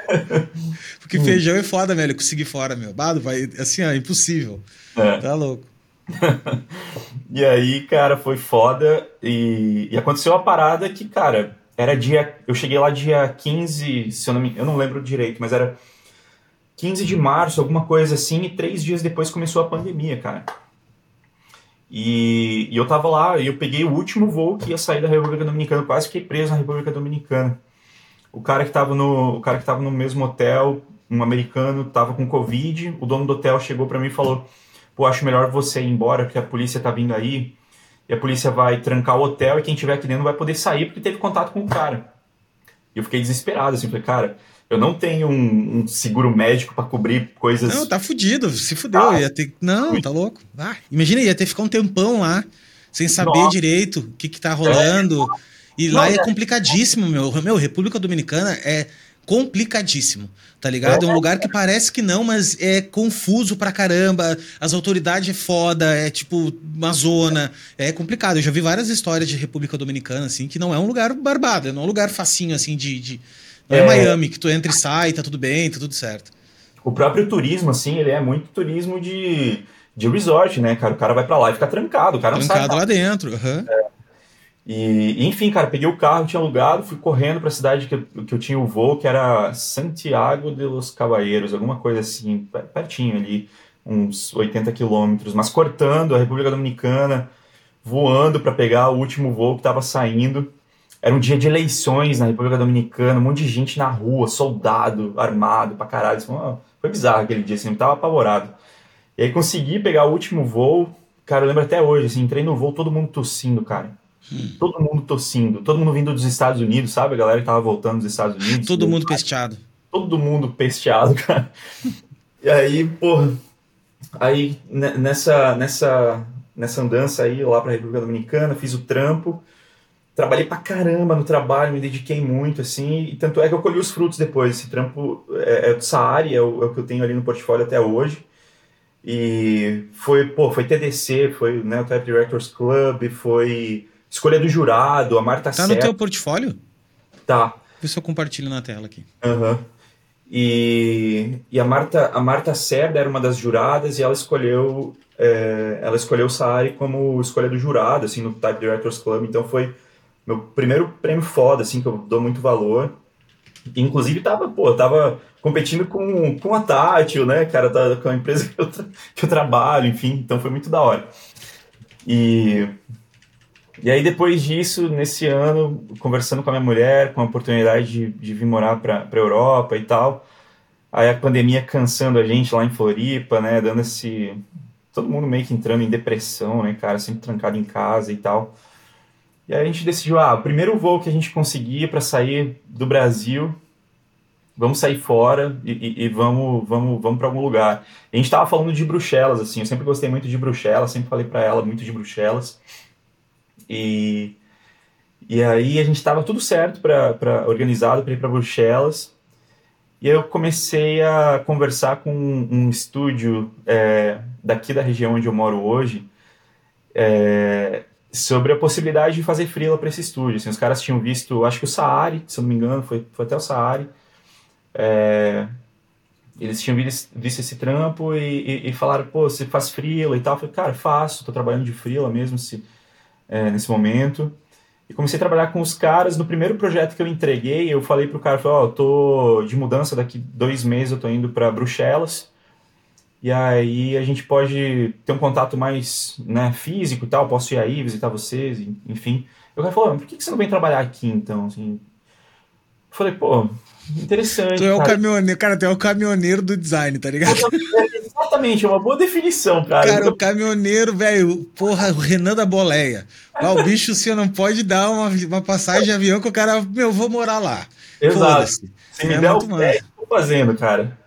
Porque hum. feijão é foda, velho. Conseguir fora, meu. Bado, vai. Assim, ó, impossível. É. Tá louco. e aí, cara, foi foda. E, e aconteceu a parada que, cara, era dia. Eu cheguei lá dia 15, se eu não me. Eu não lembro direito, mas era 15 de março, alguma coisa assim, e três dias depois começou a pandemia, cara. E, e eu tava lá, e eu peguei o último voo que ia sair da República Dominicana, quase fiquei preso na República Dominicana. O cara que tava no, o cara que tava no mesmo hotel, um americano, tava com Covid, o dono do hotel chegou para mim e falou: pô, acho melhor você ir embora, porque a polícia tá vindo aí, e a polícia vai trancar o hotel, e quem tiver aqui dentro não vai poder sair porque teve contato com o cara. E eu fiquei desesperado, assim, falei, cara, eu não tenho um, um seguro médico para cobrir coisas. Não, tá fudido, se fudeu. Ah, ia ter... Não, tá louco. Ah, imagina, ia ter que ficar um tempão lá, sem saber Nossa. direito o que, que tá rolando. É. E lá é, é complicadíssimo, meu. Meu, República Dominicana é complicadíssimo, tá ligado? É um lugar que parece que não, mas é confuso pra caramba. As autoridades é foda, é tipo uma zona, é complicado. Eu já vi várias histórias de República Dominicana, assim, que não é um lugar barbado, não é um lugar facinho, assim, de. de... Não é, é Miami, que tu entra e sai, tá tudo bem, tá tudo certo. O próprio turismo, assim, ele é muito turismo de, de resort, né, cara? O cara vai para lá e fica trancado, o cara trancado não sai. Trancado lá dentro, uhum. é. E, enfim, cara, peguei o carro, tinha alugado, fui correndo para a cidade que eu, que eu tinha o voo, que era Santiago de los Caballeros, alguma coisa assim, pertinho ali, uns 80 quilômetros, mas cortando a República Dominicana, voando para pegar o último voo que estava saindo. Era um dia de eleições na República Dominicana, um monte de gente na rua, soldado, armado pra caralho. Foi bizarro aquele dia, assim, eu tava apavorado. E aí consegui pegar o último voo, cara, eu lembro até hoje, assim, entrei no voo, todo mundo tossindo, cara Todo mundo tossindo, todo mundo vindo dos Estados Unidos, sabe? A galera que tava voltando dos Estados Unidos. Todo mundo pesteado. Todo mundo pesteado, cara. E aí, porra, aí nessa, nessa, nessa andança aí lá pra República Dominicana, fiz o trampo, trabalhei pra caramba no trabalho, me dediquei muito, assim, e tanto é que eu colhi os frutos depois. Esse trampo é, é do Saari, é o, é o que eu tenho ali no portfólio até hoje. E foi, pô, foi TDC, foi né, o Type Directors Club, foi Escolha do jurado, a Marta Tá no teu portfólio? Tá. Vê se eu compartilho na tela aqui. Aham. Uhum. E, e a Marta a Marta Cerda era uma das juradas e ela escolheu é, ela escolheu o Saari como escolha do jurado assim no Type Directors Club então foi meu primeiro prêmio foda assim que eu dou muito valor inclusive tava pô tava competindo com, com a Tátil né cara da, com a empresa que eu, que eu trabalho enfim então foi muito da hora e e aí, depois disso, nesse ano, conversando com a minha mulher, com a oportunidade de, de vir morar para a Europa e tal, aí a pandemia cansando a gente lá em Floripa, né, dando esse. Todo mundo meio que entrando em depressão, né, cara, sempre trancado em casa e tal. E aí a gente decidiu, ah, o primeiro voo que a gente conseguir para sair do Brasil, vamos sair fora e, e, e vamos, vamos, vamos para algum lugar. E a gente estava falando de Bruxelas, assim, eu sempre gostei muito de Bruxelas, sempre falei para ela muito de Bruxelas. E, e aí a gente estava tudo certo para organizado para ir para Bruxelas. E eu comecei a conversar com um, um estúdio é, daqui da região onde eu moro hoje é, sobre a possibilidade de fazer freela para esse estúdio. Assim, os caras tinham visto, acho que o Saari, se eu não me engano, foi, foi até o Saari. É, eles tinham visto, esse trampo e, e, e, falaram, pô, você faz freela e tal. Eu falei, cara, faço, tô trabalhando de freela mesmo, se é, nesse momento. E comecei a trabalhar com os caras. No primeiro projeto que eu entreguei, eu falei pro cara, ó, oh, tô de mudança, daqui dois meses eu tô indo para Bruxelas. E aí a gente pode ter um contato mais né, físico e tal, posso ir aí, visitar vocês, enfim. E o cara falou, por que você não vem trabalhar aqui então? Assim, eu falei, pô, interessante. Tu é o cara. caminhoneiro, cara, tu é o caminhoneiro do design, tá ligado? Exatamente, é uma boa definição, cara. Cara, o caminhoneiro, velho, porra, o Renan da Boleia. Ah, o bicho, você não pode dar uma, uma passagem de avião que o cara, meu, vou morar lá. Exato. Se me é der o pé, tô fazendo, cara.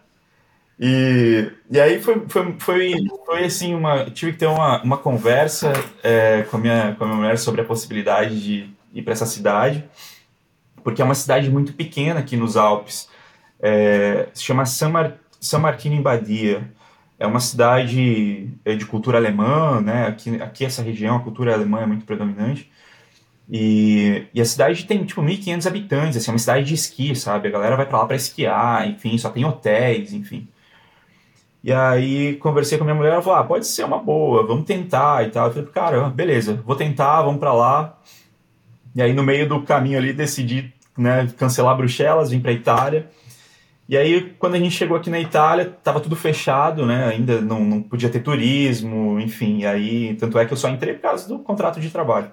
E, e aí foi, foi, foi, foi assim, uma, tive que ter uma, uma conversa é, com, a minha, com a minha mulher sobre a possibilidade de ir para essa cidade, porque é uma cidade muito pequena aqui nos Alpes. É, se chama San, Mar, San Martino em Badia. É uma cidade é, de cultura alemã, né? Aqui, aqui essa região, a cultura alemã é muito predominante. E, e a cidade tem, tipo, 1.500 habitantes, assim, é uma cidade de esqui, sabe? A galera vai para lá para esquiar, enfim, só tem hotéis, enfim. E aí conversei com a minha mulher, ela falou, ah, pode ser uma boa, vamos tentar e tal. Eu falei, cara, beleza, vou tentar, vamos para lá. E aí no meio do caminho ali decidi, né, cancelar Bruxelas, vim para Itália. E aí, quando a gente chegou aqui na Itália, tava tudo fechado, né? Ainda não, não podia ter turismo, enfim. E aí, tanto é que eu só entrei por causa do contrato de trabalho.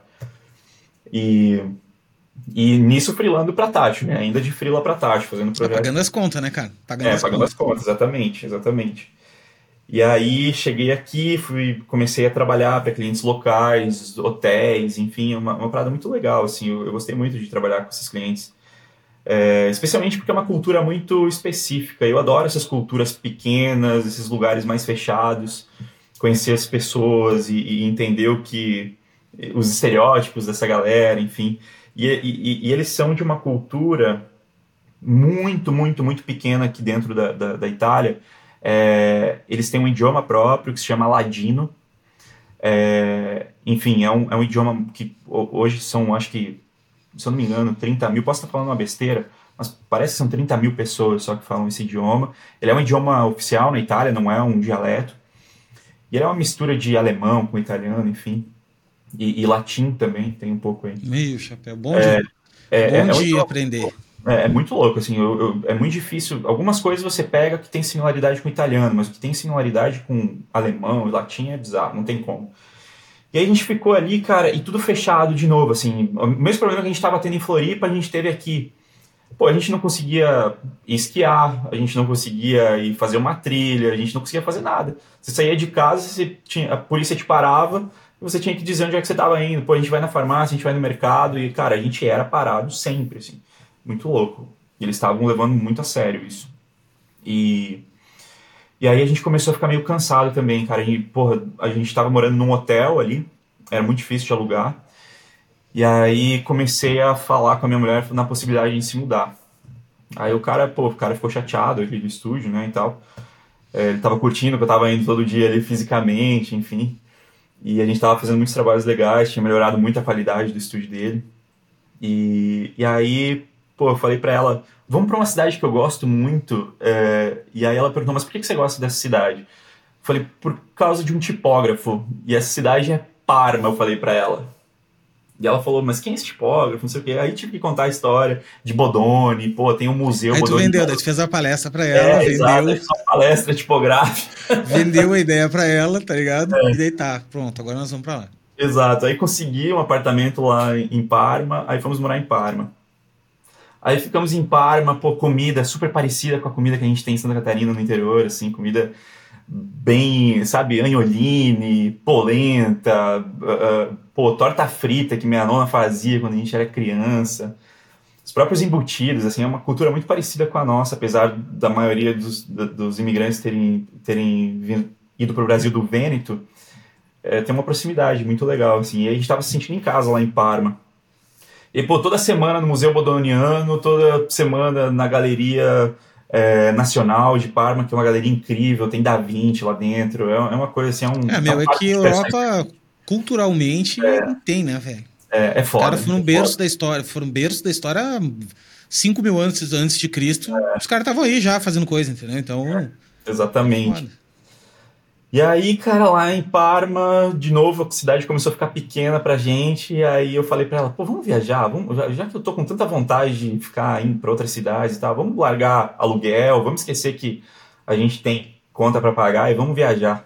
E, e nisso frilando para Tati, né? Ainda de frila para Tati, fazendo tá projeto. Tá pagando as contas, né, cara? Pagando é, as pagando contas. as contas, exatamente, exatamente. E aí cheguei aqui, fui, comecei a trabalhar para clientes locais, hotéis, enfim, uma, uma parada muito legal, assim, eu, eu gostei muito de trabalhar com esses clientes. É, especialmente porque é uma cultura muito específica. Eu adoro essas culturas pequenas, esses lugares mais fechados, conhecer as pessoas e, e entender o que os estereótipos dessa galera, enfim. E, e, e, eles são de uma cultura muito, muito, muito pequena aqui dentro da, da, da Itália. É, eles têm um idioma próprio que se chama ladino. É, enfim, é um, é um idioma que hoje são, acho que, se eu não me engano, 30 mil. Posso estar falando uma besteira, mas parece que são 30 mil pessoas só que falam esse idioma. Ele é um idioma oficial na Itália, não é um dialeto. E ele é uma mistura de alemão com italiano, enfim. E, e, latim também tem um pouco aí. Meio chapéu. Bom é, de, é, bom é, de aprender. É, é, muito louco, assim, eu, eu, é muito difícil. Algumas coisas você pega que tem similaridade com italiano, mas que tem similaridade com alemão e latim é bizarro, não tem como. E aí a gente ficou ali, cara, e tudo fechado de novo, assim. O mesmo problema que a gente estava tendo em Floripa, a gente teve aqui. Pô, a gente não conseguia esquiar, a gente não conseguia ir fazer uma trilha, a gente não conseguia fazer nada. Você saía de casa, você tinha, a polícia te parava, você tinha que dizer onde é que você estava indo. Pô, a gente vai na farmácia, a gente vai no mercado e, cara, a gente era parado sempre, assim. Muito louco. E eles estavam levando muito a sério isso. E, e aí a gente começou a ficar meio cansado também, cara. E, porra, a gente estava morando num hotel ali, era muito difícil de alugar. E aí comecei a falar com a minha mulher na possibilidade de se mudar. Aí o cara, pô, o cara ficou chateado aqui do estúdio, né, e tal. É, ele tava curtindo que eu tava indo todo dia ali fisicamente, enfim. E a gente estava fazendo muitos trabalhos legais, tinha melhorado muito a qualidade do estúdio dele. E, e aí, pô, eu falei para ela, vamos para uma cidade que eu gosto muito. É... E aí ela perguntou, mas por que você gosta dessa cidade? Eu falei, por causa de um tipógrafo. E essa cidade é Parma, eu falei para ela. E ela falou, mas quem é esse tipógrafo? Não sei o quê. Aí tive que contar a história de Bodoni, pô, tem um museu. Aí tu Bodoni, vendeu, daí tu fez a palestra pra ela, é, vendeu. Exato, uma palestra tipográfica. Vendeu a ideia pra ela, tá ligado? É. E daí tá, pronto, agora nós vamos pra lá. Exato, aí consegui um apartamento lá em Parma, aí fomos morar em Parma. Aí ficamos em Parma, pô, comida super parecida com a comida que a gente tem em Santa Catarina no interior, assim, comida bem, sabe, anholine, polenta, uh, pô, torta frita que minha nona fazia quando a gente era criança. Os próprios embutidos, assim, é uma cultura muito parecida com a nossa, apesar da maioria dos, dos imigrantes terem, terem vindo, ido para o Brasil do Vêneto, é, tem uma proximidade muito legal, assim, e a gente estava se sentindo em casa lá em Parma. E, pô, toda semana no Museu Bodoniano, toda semana na Galeria é, Nacional de Parma, que é uma galeria incrível, tem Da Vinci lá dentro, é, é uma coisa assim, é um... É, meu, é que Europa culturalmente é. tem, né, velho? É, é foda. Os caras foram é berço da história, foram berço da história 5 mil anos antes de Cristo. É. Os caras estavam aí já fazendo coisa, entendeu? Então. É, exatamente. E aí, cara, lá em Parma, de novo, a cidade começou a ficar pequena pra gente. E aí eu falei pra ela, pô, vamos viajar, vamos, já, já que eu tô com tanta vontade de ficar indo pra outras cidades e tal, vamos largar aluguel, vamos esquecer que a gente tem conta para pagar e vamos viajar.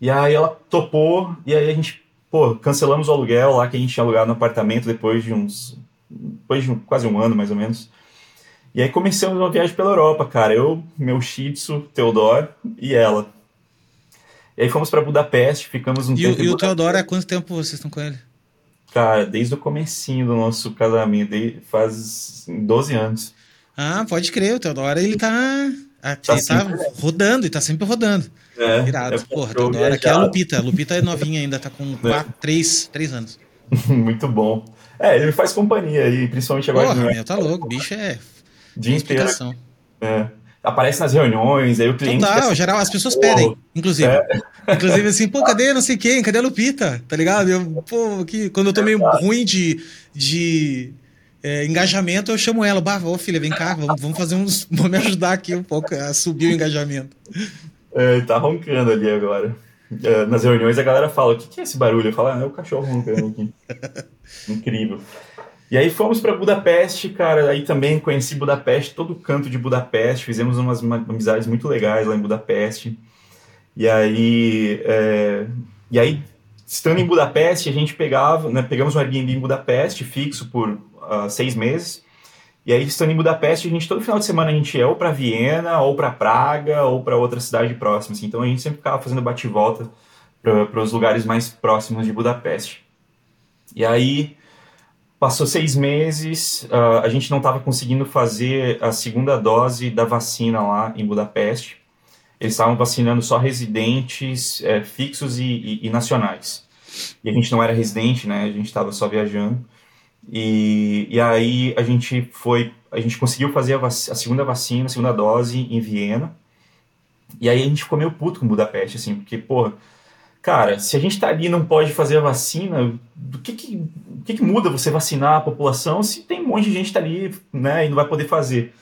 E aí ela topou, e aí a gente, pô, cancelamos o aluguel lá que a gente tinha alugado no apartamento depois de uns. depois de um, quase um ano mais ou menos. E aí começamos uma viagem pela Europa, cara. Eu, meu Shih Tzu, Teodoro e ela. E aí fomos para Budapeste, ficamos um e tempo. O, e o Teodoro, há quanto tempo vocês estão com ele? Cara, desde o comecinho do nosso casamento, faz 12 anos. Ah, pode crer, o Teodoro, ele tá, tá, ele tá rodando, e tá sempre rodando. É, Irado. É Porra, Teodoro, aqui é a Lupita. A Lupita é novinha ainda, tá com 3 é. anos. Muito bom. É, ele me faz companhia aí, principalmente agora. Porra, meu, tá louco, bicho é. De inspiração. É aparece nas reuniões, aí o cliente. Total, assim, geral, as pessoas pedem, inclusive. É. Inclusive assim, pô, cadê não sei quem? Cadê a Lupita? Tá ligado? Eu, pô, que, quando eu tô meio ruim de, de é, engajamento, eu chamo ela. Bah, ô filha, vem cá, vamos, vamos fazer uns. Vamos me ajudar aqui um pouco a subir o engajamento. É, tá roncando ali agora. É, nas reuniões a galera fala: o que, que é esse barulho? Eu falo: ah, é o cachorro roncando aqui. Incrível. E aí fomos para Budapeste, cara. Aí também conheci Budapeste, todo canto de Budapeste. Fizemos umas amizades muito legais lá em Budapeste. E aí, é... e aí estando em Budapeste, a gente pegava, né, pegamos um Airbnb em Budapeste fixo por uh, seis meses. E aí, estando em Budapeste, a gente todo final de semana a gente ia ou para Viena, ou para Praga, ou para outra cidade próxima. Assim. Então a gente sempre ficava fazendo bate-volta para os lugares mais próximos de Budapeste. E aí Passou seis meses, uh, a gente não estava conseguindo fazer a segunda dose da vacina lá em Budapeste. Eles estavam vacinando só residentes é, fixos e, e, e, nacionais. E a gente não era residente, né? A gente estava só viajando. E, e aí a gente foi, a gente conseguiu fazer a, a, segunda vacina, a segunda dose em Viena. E aí a gente ficou meio puto com Budapeste, assim, porque, porra, cara, se a gente tá ali e não pode fazer a vacina, do que que, do que que muda você vacinar a população se tem um monte de gente tá ali, né, e não vai poder fazer?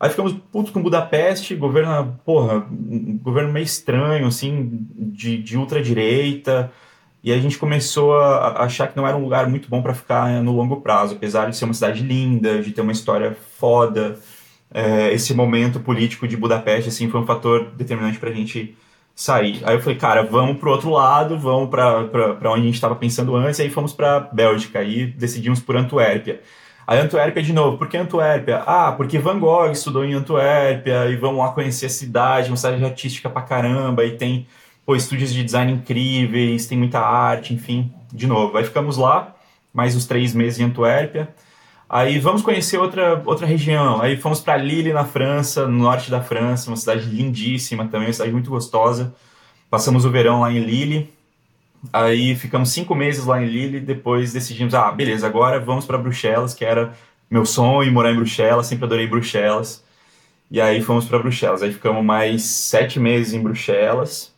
Aí ficamos putos com Budapeste, governo, porra, um governo meio estranho, assim, de, de ultradireita, e a gente começou a achar que não era um lugar muito bom para ficar no longo prazo, apesar de ser uma cidade linda, de ter uma história foda. É, esse momento político de Budapeste, assim, foi um fator determinante para a gente sair. Aí eu falei, cara, vamos pro outro lado, vamos para onde a gente estava pensando antes, aí fomos para Bélgica, aí decidimos por Antuérpia. Aí Antuérpia de novo, por que Antuérpia? Ah, porque Van Gogh estudou em Antuérpia, e vamos lá conhecer a cidade, uma cidade artística pra caramba, e tem pô, estúdios de design incríveis, tem muita arte, enfim, de novo. Aí ficamos lá, mais uns três meses em Antuérpia. Aí vamos conhecer outra, outra região. Aí fomos para Lille, na França, no norte da França, uma cidade lindíssima também, uma cidade muito gostosa. Passamos o verão lá em Lille. Aí ficamos cinco meses lá em Lille. Depois decidimos, ah, beleza, agora vamos para Bruxelas, que era meu sonho morar em Bruxelas. Sempre adorei Bruxelas. E aí fomos para Bruxelas. Aí ficamos mais sete meses em Bruxelas.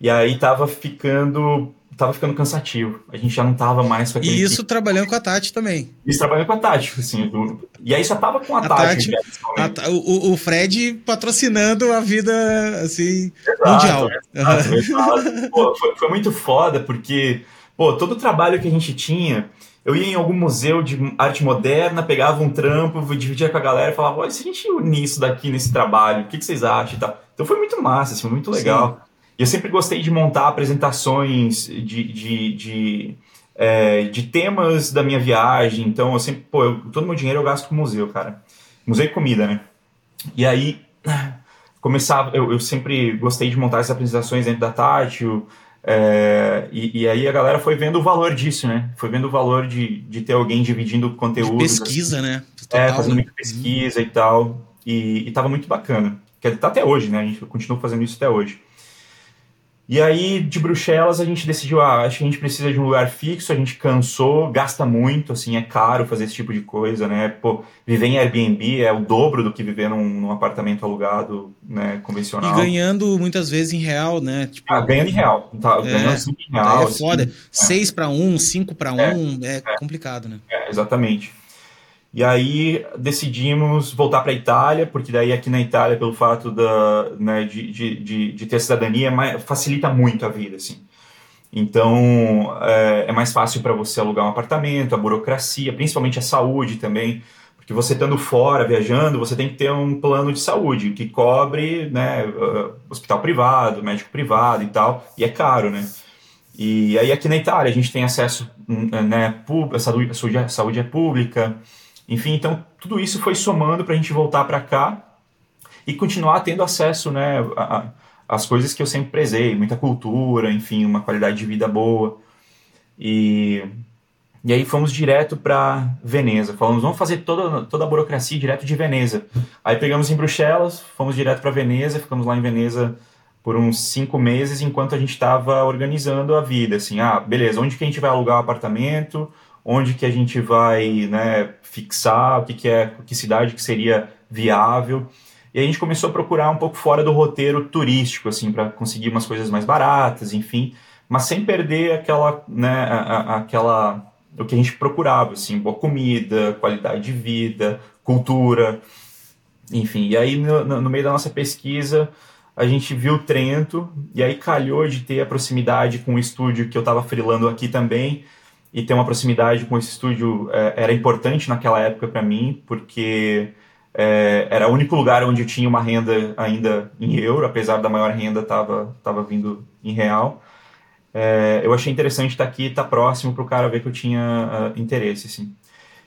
E aí tava ficando tava ficando cansativo. A gente já não tava mais com aquele. E isso trabalhando com a Tati também. Isso trabalhando com a Tati, assim. Do... E aí só tava com a, a Tati. Tati a, o, o Fred patrocinando a vida, assim, exato, mundial. Exato, exato. Pô, foi, foi, muito foda, porque, pô, todo o trabalho que a gente tinha. Eu ia em algum museu de arte moderna, pegava um trampo, dividia com a galera e falava: Olha, se a gente unir isso daqui nesse trabalho, o que, que vocês acham e tal. Então foi muito massa, assim, foi muito legal. Sim. E eu sempre gostei de montar apresentações de, de, de, é, de temas da minha viagem. Então, eu sempre, pô, eu, todo meu dinheiro eu gasto com museu, cara. Museu e comida, né? E aí, começava, eu, eu sempre gostei de montar essas apresentações dentro da Tátil. É, e, e, aí a galera foi vendo o valor disso, né? Foi vendo o valor de, de ter alguém dividindo conteúdo. Pesquisa, assim, né? Total, é, fazendo né? muita pesquisa e tal. E, e tava muito bacana. Que tá até hoje, né? A gente continua fazendo isso até hoje. E aí, de Bruxelas, a gente decidiu, ah, acho que a gente precisa de um lugar fixo, a gente cansou, gasta muito, assim, é caro fazer esse tipo de coisa, né? Pô, viver em Airbnb é o dobro do que viver num, num apartamento alugado, né, convencional. E ganhando muitas vezes em real, né? Tipo, ah, ganhando em real. Tá, é, ganhando assim em real. É foda. Assim, Seis para um, cinco para é, um, é, é, complicado, né? É, exatamente. E aí decidimos voltar para a Itália, porque daí aqui na Itália, pelo fato da, né, de, de, de, ter cidadania, facilita muito a vida, assim. Então, é, é mais fácil para você alugar um apartamento, a burocracia, principalmente a saúde também, porque você estando fora, viajando, você tem que ter um plano de saúde que cobre, né, hospital privado, médico privado e tal, e é caro, né? E aí aqui na Itália a gente tem acesso, né, a saúde, a saúde é pública, enfim, então tudo isso foi somando para a gente voltar para cá e continuar tendo acesso, né, às coisas que eu sempre prezei, muita cultura, enfim, uma qualidade de vida boa. E, e aí fomos direto para Veneza. Falamos, vamos fazer toda, toda a burocracia direto de Veneza. Aí pegamos em Bruxelas, fomos direto para Veneza, ficamos lá em Veneza por uns cinco meses enquanto a gente estava organizando a vida, assim, ah, beleza, onde que a gente vai alugar o apartamento, onde que a gente vai, né, fixar, o que que é, que cidade que seria viável, e a gente começou a procurar um pouco fora do roteiro turístico, assim, para conseguir umas coisas mais baratas, enfim, mas sem perder aquela, né, a, a, aquela, o que a gente procurava, assim, boa comida, qualidade de vida, cultura, enfim, e aí no, no meio da nossa pesquisa a gente viu Trento, e aí calhou de ter a proximidade com o estúdio que eu estava freelando aqui também, e ter uma proximidade com esse estúdio é, era importante naquela época para mim, porque é, era o único lugar onde eu tinha uma renda ainda em euro, apesar da maior renda estava tava vindo em real. É, eu achei interessante estar aqui, estar próximo para o cara ver que eu tinha uh, interesse, assim.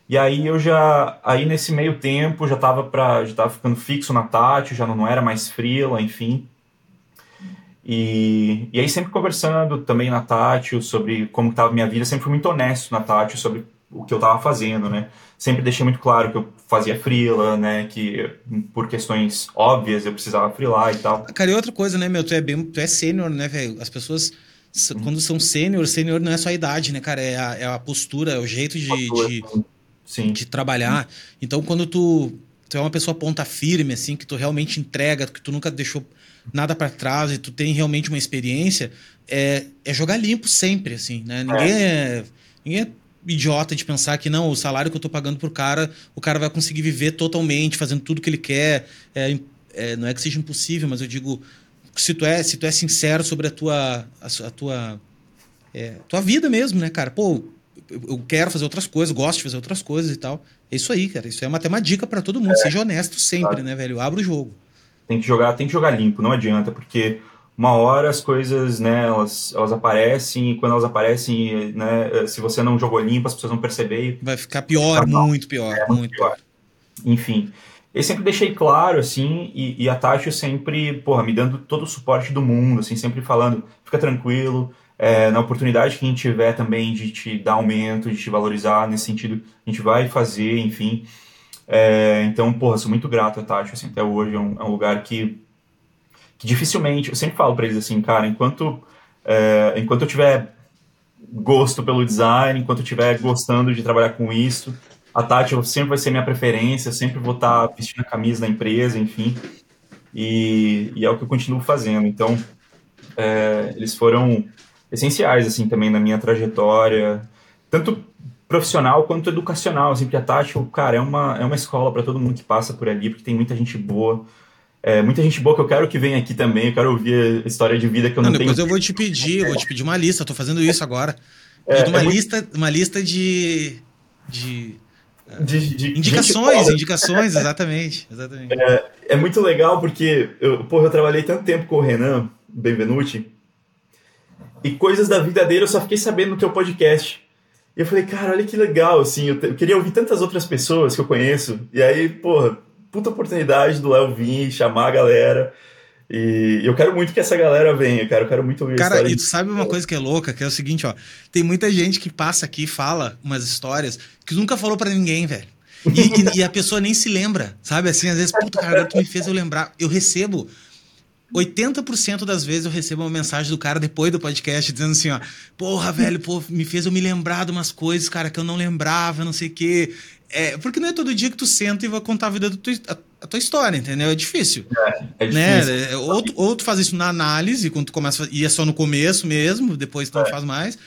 E aí eu já, aí nesse meio tempo já estava para, já ficando fixo na Tati, já não, não era mais freela, enfim. E, e aí sempre conversando também na Tati sobre como estava minha vida, sempre fui muito honesto na Tati sobre o que eu estava fazendo, né? Sempre deixei muito claro que eu fazia freela, né? Que por questões óbvias eu precisava freelar e tal. Cara, e outra coisa, né, meu? Tu é bem, tu é sênior, né, velho? As pessoas uhum. quando são sênior, sênior não é só a idade, né, cara? É a, é a postura, é o jeito de, de Sim. de trabalhar. Então, quando tu, tu é uma pessoa ponta firme, assim, que tu realmente entrega, que tu nunca deixou nada para trás e tu tem realmente uma experiência, é, é jogar limpo sempre, assim, né? Ninguém é. é, ninguém é idiota de pensar que não, o salário que eu tô pagando pro cara, o cara vai conseguir viver totalmente, fazendo tudo que ele quer. É, é, não é que seja impossível, mas eu digo, se tu é, se tu é sincero sobre a tua, a, a tua, é, tua vida mesmo, né, cara? Pô, eu quero fazer outras coisas, gosto de fazer outras coisas e tal. É isso aí, cara. Isso é uma, uma dica para todo mundo. É. Seja honesto sempre, né, velho? Abra o jogo. Tem que jogar, tem que jogar limpo, não adianta, porque uma hora as coisas, né, elas, elas aparecem e quando elas aparecem, né, se você não jogou limpo, as pessoas vão perceber. Vai ficar pior, muito pior, é, muito pior. Enfim, eu sempre deixei claro, assim, e, e a Tati sempre, porra, me dando todo o suporte do mundo, assim, sempre falando, fica tranquilo, é, na oportunidade que a gente tiver também de te dar aumento, de te valorizar nesse sentido, a gente vai fazer, enfim. É, então, porra, sou muito grato a Tati, assim, até hoje é um, é um, lugar que, que dificilmente, eu sempre falo para eles assim, cara, enquanto, é, enquanto eu tiver gosto pelo design, enquanto eu estiver gostando de trabalhar com isso, a Tati sempre vai ser minha preferência, sempre vou estar vestindo a camisa da empresa, enfim, e, e é o que eu continuo fazendo. Então, é, eles foram essenciais, assim, também na minha trajetória, tanto profissional quanto educacional, assim, porque a Tati, cara, é uma, é uma escola para todo mundo que passa por ali, porque tem muita gente boa, é, muita gente boa que eu quero que venha aqui também, eu quero ouvir a história de vida que eu não, não depois tenho. Depois eu vou te pedir, eu vou te pedir uma lista, tô fazendo isso agora. É, uma, é lista, muito... uma lista de... de... De, de, indicações, indicações, exatamente. exatamente. É, é, muito legal porque eu, porra, eu trabalhei tanto tempo com o Renan Benvenuti e coisas da vida dele eu só fiquei sabendo no teu podcast. E eu falei, cara, olha que legal, assim, eu, eu queria ouvir tantas outras pessoas que eu conheço. E aí, porra, puta oportunidade do Léo vir, chamar a galera. E eu quero muito que essa galera venha, cara. Eu quero muito ouvir Cara, e tu sabe uma coisa que é louca, que é o seguinte, ó. Tem muita gente que passa aqui e fala umas histórias que nunca falou para ninguém, velho. E, e, e, a pessoa nem se lembra, sabe? Assim, às vezes, puta, cara, tu me fez eu lembrar. Eu recebo 80% das vezes eu recebo uma mensagem do cara depois do podcast dizendo assim, ó, porra, velho, pô, me fez eu me lembrar de umas coisas, cara, que eu não lembrava, não sei o quê. É, porque não é todo dia que tu senta e vai contar a vida da tua, a, a tua história, entendeu? É difícil. É, é né? difícil. Né? Ou, tu, ou tu faz isso na análise, quando tu começa, e é só no começo mesmo, depois tu não é. faz mais.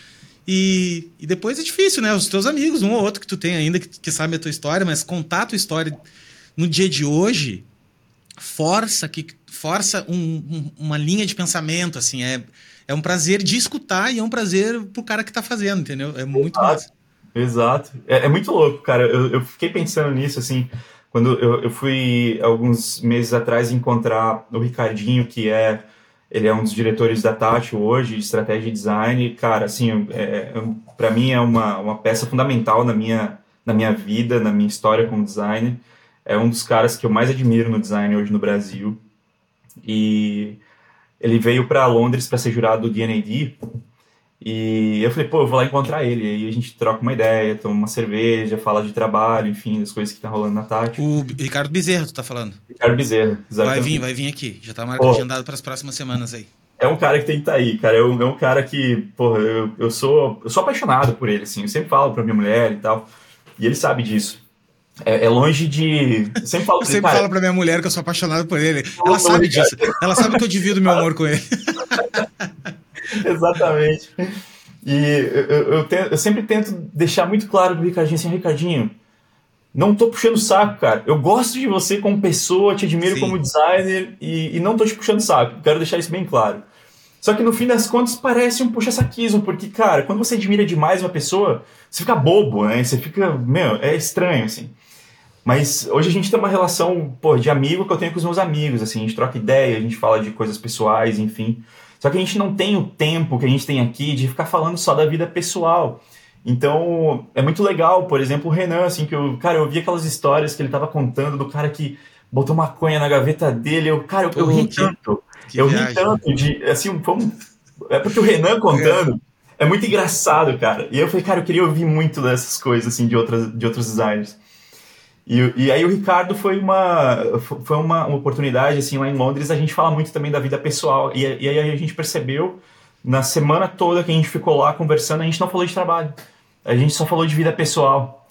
E, e depois é difícil, né? Os teus amigos, um ou outro que tu tem ainda, que, que sabe a tua história, mas contar a tua história no dia de hoje força que força um, um, uma linha de pensamento, assim, é, é um prazer de escutar e é um prazer pro cara que tá fazendo, entendeu? É muito Exato. massa. Exato. É, é, muito louco, cara. Eu, eu, fiquei pensando nisso, assim, quando eu, eu fui, alguns meses atrás, encontrar o Ricardinho, que é ele é um dos diretores da Tati hoje, de estratégia e design. Cara, assim, é, é para mim é uma, uma peça fundamental na minha, na minha vida, na minha história como designer. É um dos caras que eu mais admiro no design hoje no Brasil. E ele veio para Londres para ser jurado do D&AD. E eu falei, pô, eu vou lá encontrar ele. Aí a gente troca uma ideia, toma uma cerveja, fala de trabalho, enfim, das coisas que tá rolando na Tati. O Ricardo Bezerra, tu tá falando? Ricardo Bezerra, exatamente. Vai vir, vai vir aqui. Já tá marcado para as próximas semanas aí. É um cara que tem que estar tá aí, cara. É um, é um cara que, porra, eu, eu, sou, eu sou apaixonado por ele, assim. Eu sempre falo pra minha mulher e tal. E ele sabe disso. É, é, longe de. Eu sempre falo, eu sempre cara, falo pra minha mulher que eu sou apaixonado por ele. Ela sabe disso. Ela sabe que eu divido meu amor com ele. Exatamente. E eu, eu, eu, eu, sempre tento deixar muito claro pro Ricardinho assim, Ricardinho, não tô puxando saco, cara. Eu gosto de você como pessoa, te admiro Sim. como designer e, e, não tô te puxando saco. Quero deixar isso bem claro. Só que no fim das contas parece um puxa-saquismo, porque, cara, quando você admira demais uma pessoa, você fica bobo, né? Você fica, meu, é estranho, assim. Mas hoje a gente tem uma relação, pô, de amigo que eu tenho com os meus amigos, assim, a gente troca ideia, a gente fala de coisas pessoais, enfim. Só que a gente não tem o tempo que a gente tem aqui de ficar falando só da vida pessoal. Então, é muito legal, por exemplo, o Renan, assim, que eu, cara, eu vi aquelas histórias que ele tava contando do cara que botou maconha na gaveta dele, eu, cara, eu, eu ri tanto. eu viagem. ri tanto de, assim, um, é porque o Renan contando é. é muito engraçado, cara. E eu falei, cara, eu queria ouvir muito dessas coisas, assim, de, outras, de outros designers. E, e aí o Ricardo foi uma foi uma, uma, oportunidade assim lá em Londres a gente fala muito também da vida pessoal. E, e aí a gente percebeu na semana toda que a gente ficou lá conversando a gente não falou de trabalho. A gente só falou de vida pessoal.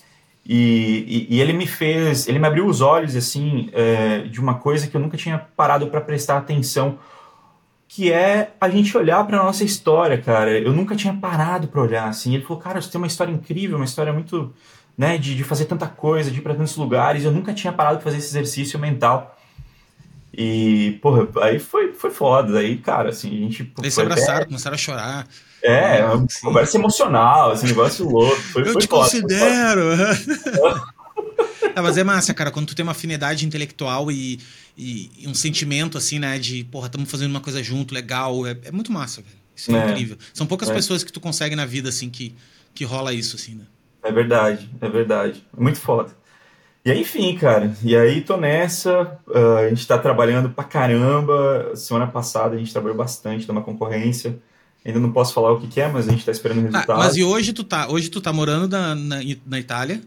E, e, ele me fez ele me abriu os olhos assim é, de uma coisa que eu nunca tinha parado para prestar atenção que é a gente olhar para nossa história cara. Eu nunca tinha parado para olhar assim. Ele falou cara você tem uma história incrível uma história muito né, de, de fazer tanta coisa, de ir para tantos lugares. Eu nunca tinha parado de fazer esse exercício mental. E, porra, aí foi, foi foda. Aí, cara, assim, a gente. Eles se abraçaram, começaram a chorar. É, uma conversa emocional, esse negócio louco. Foi, Eu foi te foda, considero. é, mas é massa, cara, quando tu tem uma afinidade intelectual e, e, e um sentimento, assim, né, de, porra, estamos fazendo uma coisa junto, legal, é, é muito massa, velho. Isso é, é incrível. São poucas é. pessoas que tu consegue na vida, assim, que, que rola isso, assim, né? É verdade, é verdade. É muito foda. E aí, enfim, cara. E aí, tô nessa. Uh, a gente tá trabalhando pra caramba. Semana passada a gente trabalhou bastante numa concorrência. Ainda não posso falar o que, que é, mas a gente tá esperando o resultado. Ah, mas e hoje tu tá, hoje tu tá morando na, na, na Itália?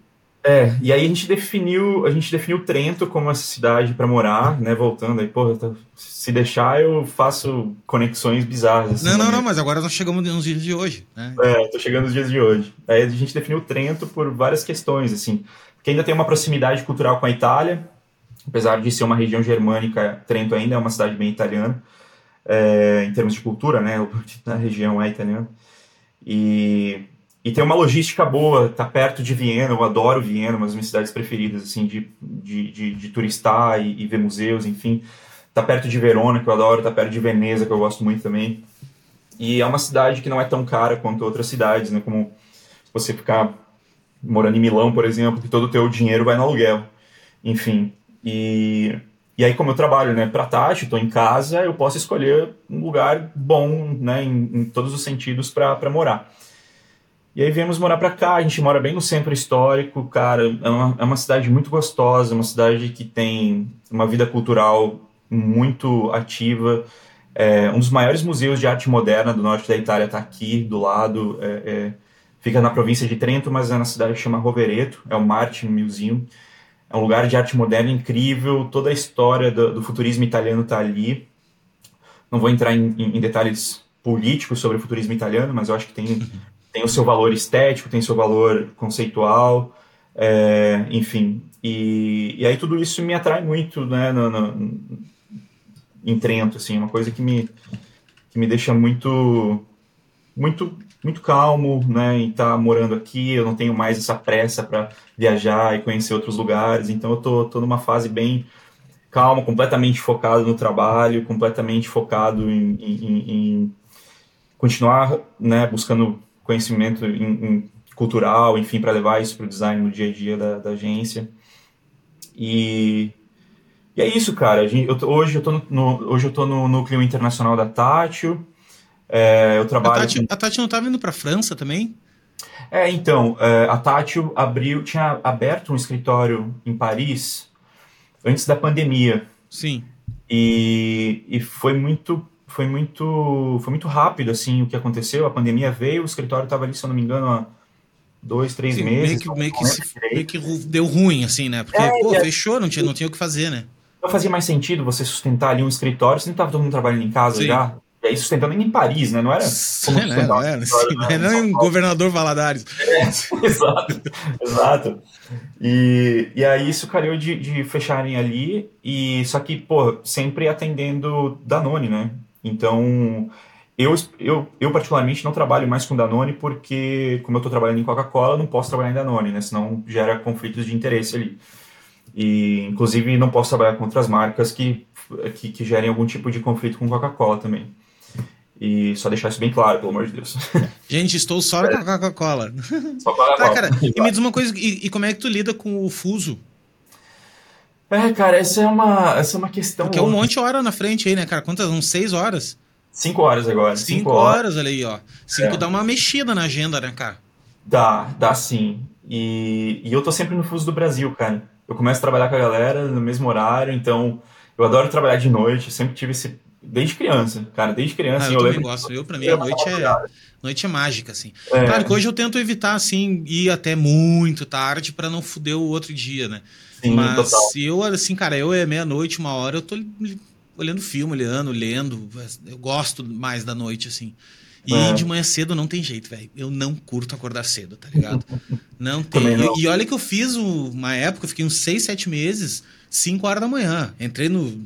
É, e aí a gente definiu, a gente definiu Trento como essa cidade para morar, né? Voltando aí, pô, se deixar eu faço conexões bizarras. Assim, não, não, não, mas agora nós chegamos nos dias de hoje, né? É, tô chegando nos dias de hoje. Aí a gente definiu Trento por várias questões, assim, porque ainda tem uma proximidade cultural com a Itália, apesar de ser uma região germânica, Trento ainda é uma cidade bem italiana, é, em termos de cultura, né? A região é italiana. E e tem uma logística boa, tá perto de Viena, eu adoro Viena, uma das minhas cidades preferidas, assim, de, de, de, de turistar e, e, ver museus, enfim. Tá perto de Verona, que eu adoro, tá perto de Veneza, que eu gosto muito também. E é uma cidade que não é tão cara quanto outras cidades, né? Como você ficar morando em Milão, por exemplo, que todo o teu dinheiro vai no aluguel. Enfim, e, e aí como eu trabalho, né, para Tati, estou em casa, eu posso escolher um lugar bom, né, em, em todos os sentidos para morar. E aí viemos morar para cá, a gente mora bem no centro histórico, cara, é uma, é uma cidade muito gostosa, uma cidade que tem uma vida cultural muito ativa. É, um dos maiores museus de arte moderna do norte da Itália está aqui do lado, é, é, fica na província de Trento, mas é na cidade que chama Rovereto, é o Martin Museum. É um lugar de arte moderna incrível, toda a história do, do futurismo italiano está ali. Não vou entrar em, em, em detalhes políticos sobre o futurismo italiano, mas eu acho que tem tem o seu valor estético, tem o seu valor conceitual, é, enfim. E, e aí tudo isso me atrai muito, né, no, no, em Trento, assim, uma coisa que me, que me deixa muito, muito, muito calmo, né, em estar tá morando aqui, eu não tenho mais essa pressa para viajar e conhecer outros lugares, então eu tô, tô numa fase bem calma, completamente focado no trabalho, completamente focado em, em, em continuar, né, buscando conhecimento em, em cultural, enfim, para levar isso para o design no dia a dia da, da agência. E, e, é isso, cara. Gente, eu, hoje eu tô, no, hoje eu tô no núcleo internacional da Tátil. É, eu trabalho. A Tati, a Tati não tá vindo para França também? É, então, é, a Tátil abriu, tinha aberto um escritório em Paris antes da pandemia. Sim. E, e foi muito foi muito foi muito rápido assim o que aconteceu. A pandemia veio, o escritório estava ali, se eu não me engano, há dois, três Sim, meses. Meio que, meio, que se, meio que deu ruim, assim, né? Porque, É, pô, é. fechou, não tinha, não tinha o que fazer, né? Não fazia mais sentido você sustentar ali um escritório, você não estava todo mundo trabalhando em casa Sim. já. E aí sustentando em Paris, né? Não era como sustentar não era, assim, né, não é um governador Valadares. exato, exato. E, e aí isso calhou de, de fecharem ali, e só que, pô, sempre atendendo Danone, né? Então, eu, eu, eu particularmente não trabalho mais com Danone porque, como eu tô trabalhando em Coca-Cola, não posso trabalhar em Danone, né? Senão gera conflitos de interesse ali. E, inclusive, não posso trabalhar com outras marcas que, que, que gerem algum tipo de conflito com Coca-Cola também. E só deixar isso bem claro, pelo amor de Deus. Gente, estou só com a Coca-Cola. Só Coca-Cola. Tá, cara, e me diz uma coisa, e, e como é que tu lida com o fuso? É, cara, essa é uma, essa é uma questão. Porque é um monte de hora na frente aí, né, cara? Quantas? Uns seis horas? Cinco horas agora. Cinco, horas, olha aí, ó. Cinco É. dá uma mexida na agenda, né, cara? Dá, dá sim. E, e eu tô sempre no fuso do Brasil, cara. Eu começo a trabalhar com a galera no mesmo horário, então eu adoro trabalhar de noite, sempre tive esse. Desde criança, cara, desde criança. Ah, eu eu lembro. gosto. Eu, pra mim, a noite é, noite é mágica, assim. É, Claro que hoje eu tento evitar, assim, ir até muito tarde pra não fuder o outro dia, né? Sim, Mas total. eu, assim, cara, eu é meia-noite, uma hora, eu tô olhando filme, olhando, lendo. Eu gosto mais da noite, assim. E É. de manhã cedo não tem jeito, velho. Eu não curto acordar cedo, tá ligado? Não tem. Não. E, olha que eu fiz uma época, eu fiquei uns 6, 7 meses, 5 horas da manhã. Entrei no.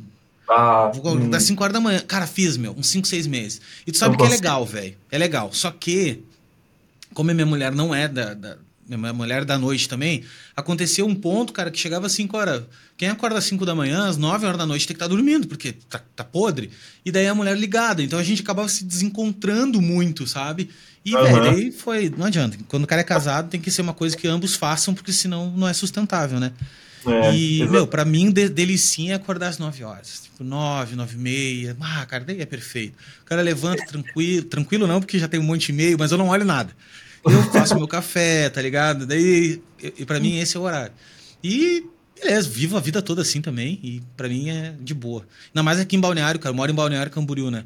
Ah, hum, das 5 horas da manhã. Cara, fiz, meu, uns 5, 6 meses. E tu sabe Eu que é consigo. legal, velho. É legal. Só que, como a minha mulher não é da. da mulher da noite também, aconteceu um ponto, cara, que chegava às 5 horas. Quem acorda às 5 da manhã, às 9 horas da noite, tem que estar dormindo, porque tá, tá podre. E daí a mulher ligada. Então a gente acabava se desencontrando muito, sabe? E, Aham. velho, aí foi. Não adianta. Quando o cara é casado, tem que ser uma coisa que ambos façam, porque senão não é sustentável, né? é, e, exato. meu, pra mim, de, delicinha é acordar às 9 horas. Tipo, 9, 9 e meia. Ah, cara, daí é perfeito. O cara levanta tranquilo. Tranquilo não, porque já tem um monte de e-mail, mas eu não olho nada. Eu faço meu café, tá ligado? Daí, e, pra mim, esse é o horário. E, beleza, vivo a vida toda assim também. E pra mim é de boa. Ainda mais aqui em Balneário, cara. Eu moro em Balneário Camboriú, né?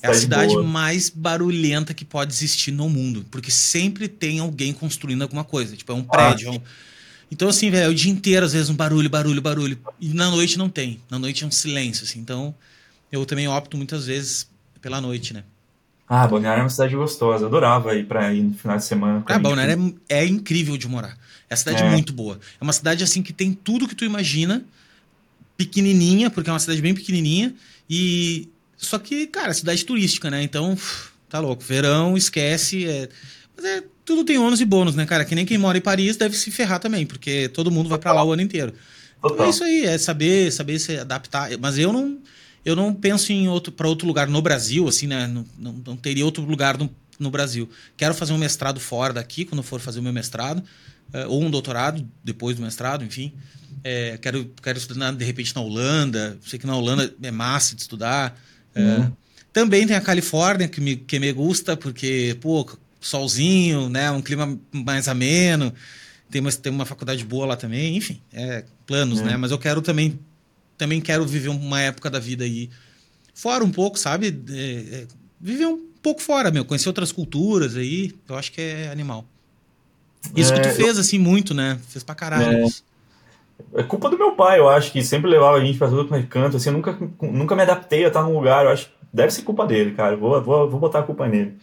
É a Tá de cidade boa. mais barulhenta que pode existir no mundo. Porque sempre tem alguém construindo alguma coisa. Tipo, é um Ah, prédio. é um- Então, assim, velho, o dia inteiro, às vezes, um barulho, barulho, barulho. E na noite não tem. Na noite é um silêncio, assim. Então, eu também opto muitas vezes pela noite, né? Ah, Balneário é uma cidade gostosa. Eu adorava ir pra ir no final de semana. Ah, ir, Balneário é, é incrível de morar. É uma cidade É. muito boa. É uma cidade, assim, que tem tudo que tu imagina. Pequenininha, porque é uma cidade bem pequenininha. E... Só que, cara, cidade turística, né? Então, tá louco. Verão, esquece. É... Mas é... Tudo tem ônus e bônus, né, cara? Que nem quem mora em Paris deve se ferrar também, porque todo mundo vai pra lá o ano inteiro. Então é isso aí, é saber, saber se adaptar. Mas eu não, eu não penso em outro para outro lugar no Brasil, assim, né? Não, não, não teria outro lugar no, no Brasil. Quero fazer um mestrado fora daqui, quando for fazer o meu mestrado, eh, ou um doutorado depois do mestrado, enfim. Eh, quero, quero estudar de repente na Holanda. Sei que na Holanda é massa de estudar. Eh, Uhum. Também tem a Califórnia que me, que me gusta, porque, pô, solzinho, né? Um clima mais ameno. Tem uma, tem uma faculdade boa lá também, enfim, é planos, É. né? Mas eu quero também, também quero viver uma época da vida aí fora um pouco, sabe? É, é, viver um pouco fora, meu, conhecer outras culturas aí, eu acho que é animal. Isso que É, tu fez, assim, muito, né? Fez pra caralho. É culpa do meu pai, eu acho, que sempre levava a gente pra todo é canto. Assim, eu nunca, nunca me adaptei a estar num lugar. Eu acho que deve ser culpa dele, cara. Vou, vou, vou botar a culpa nele.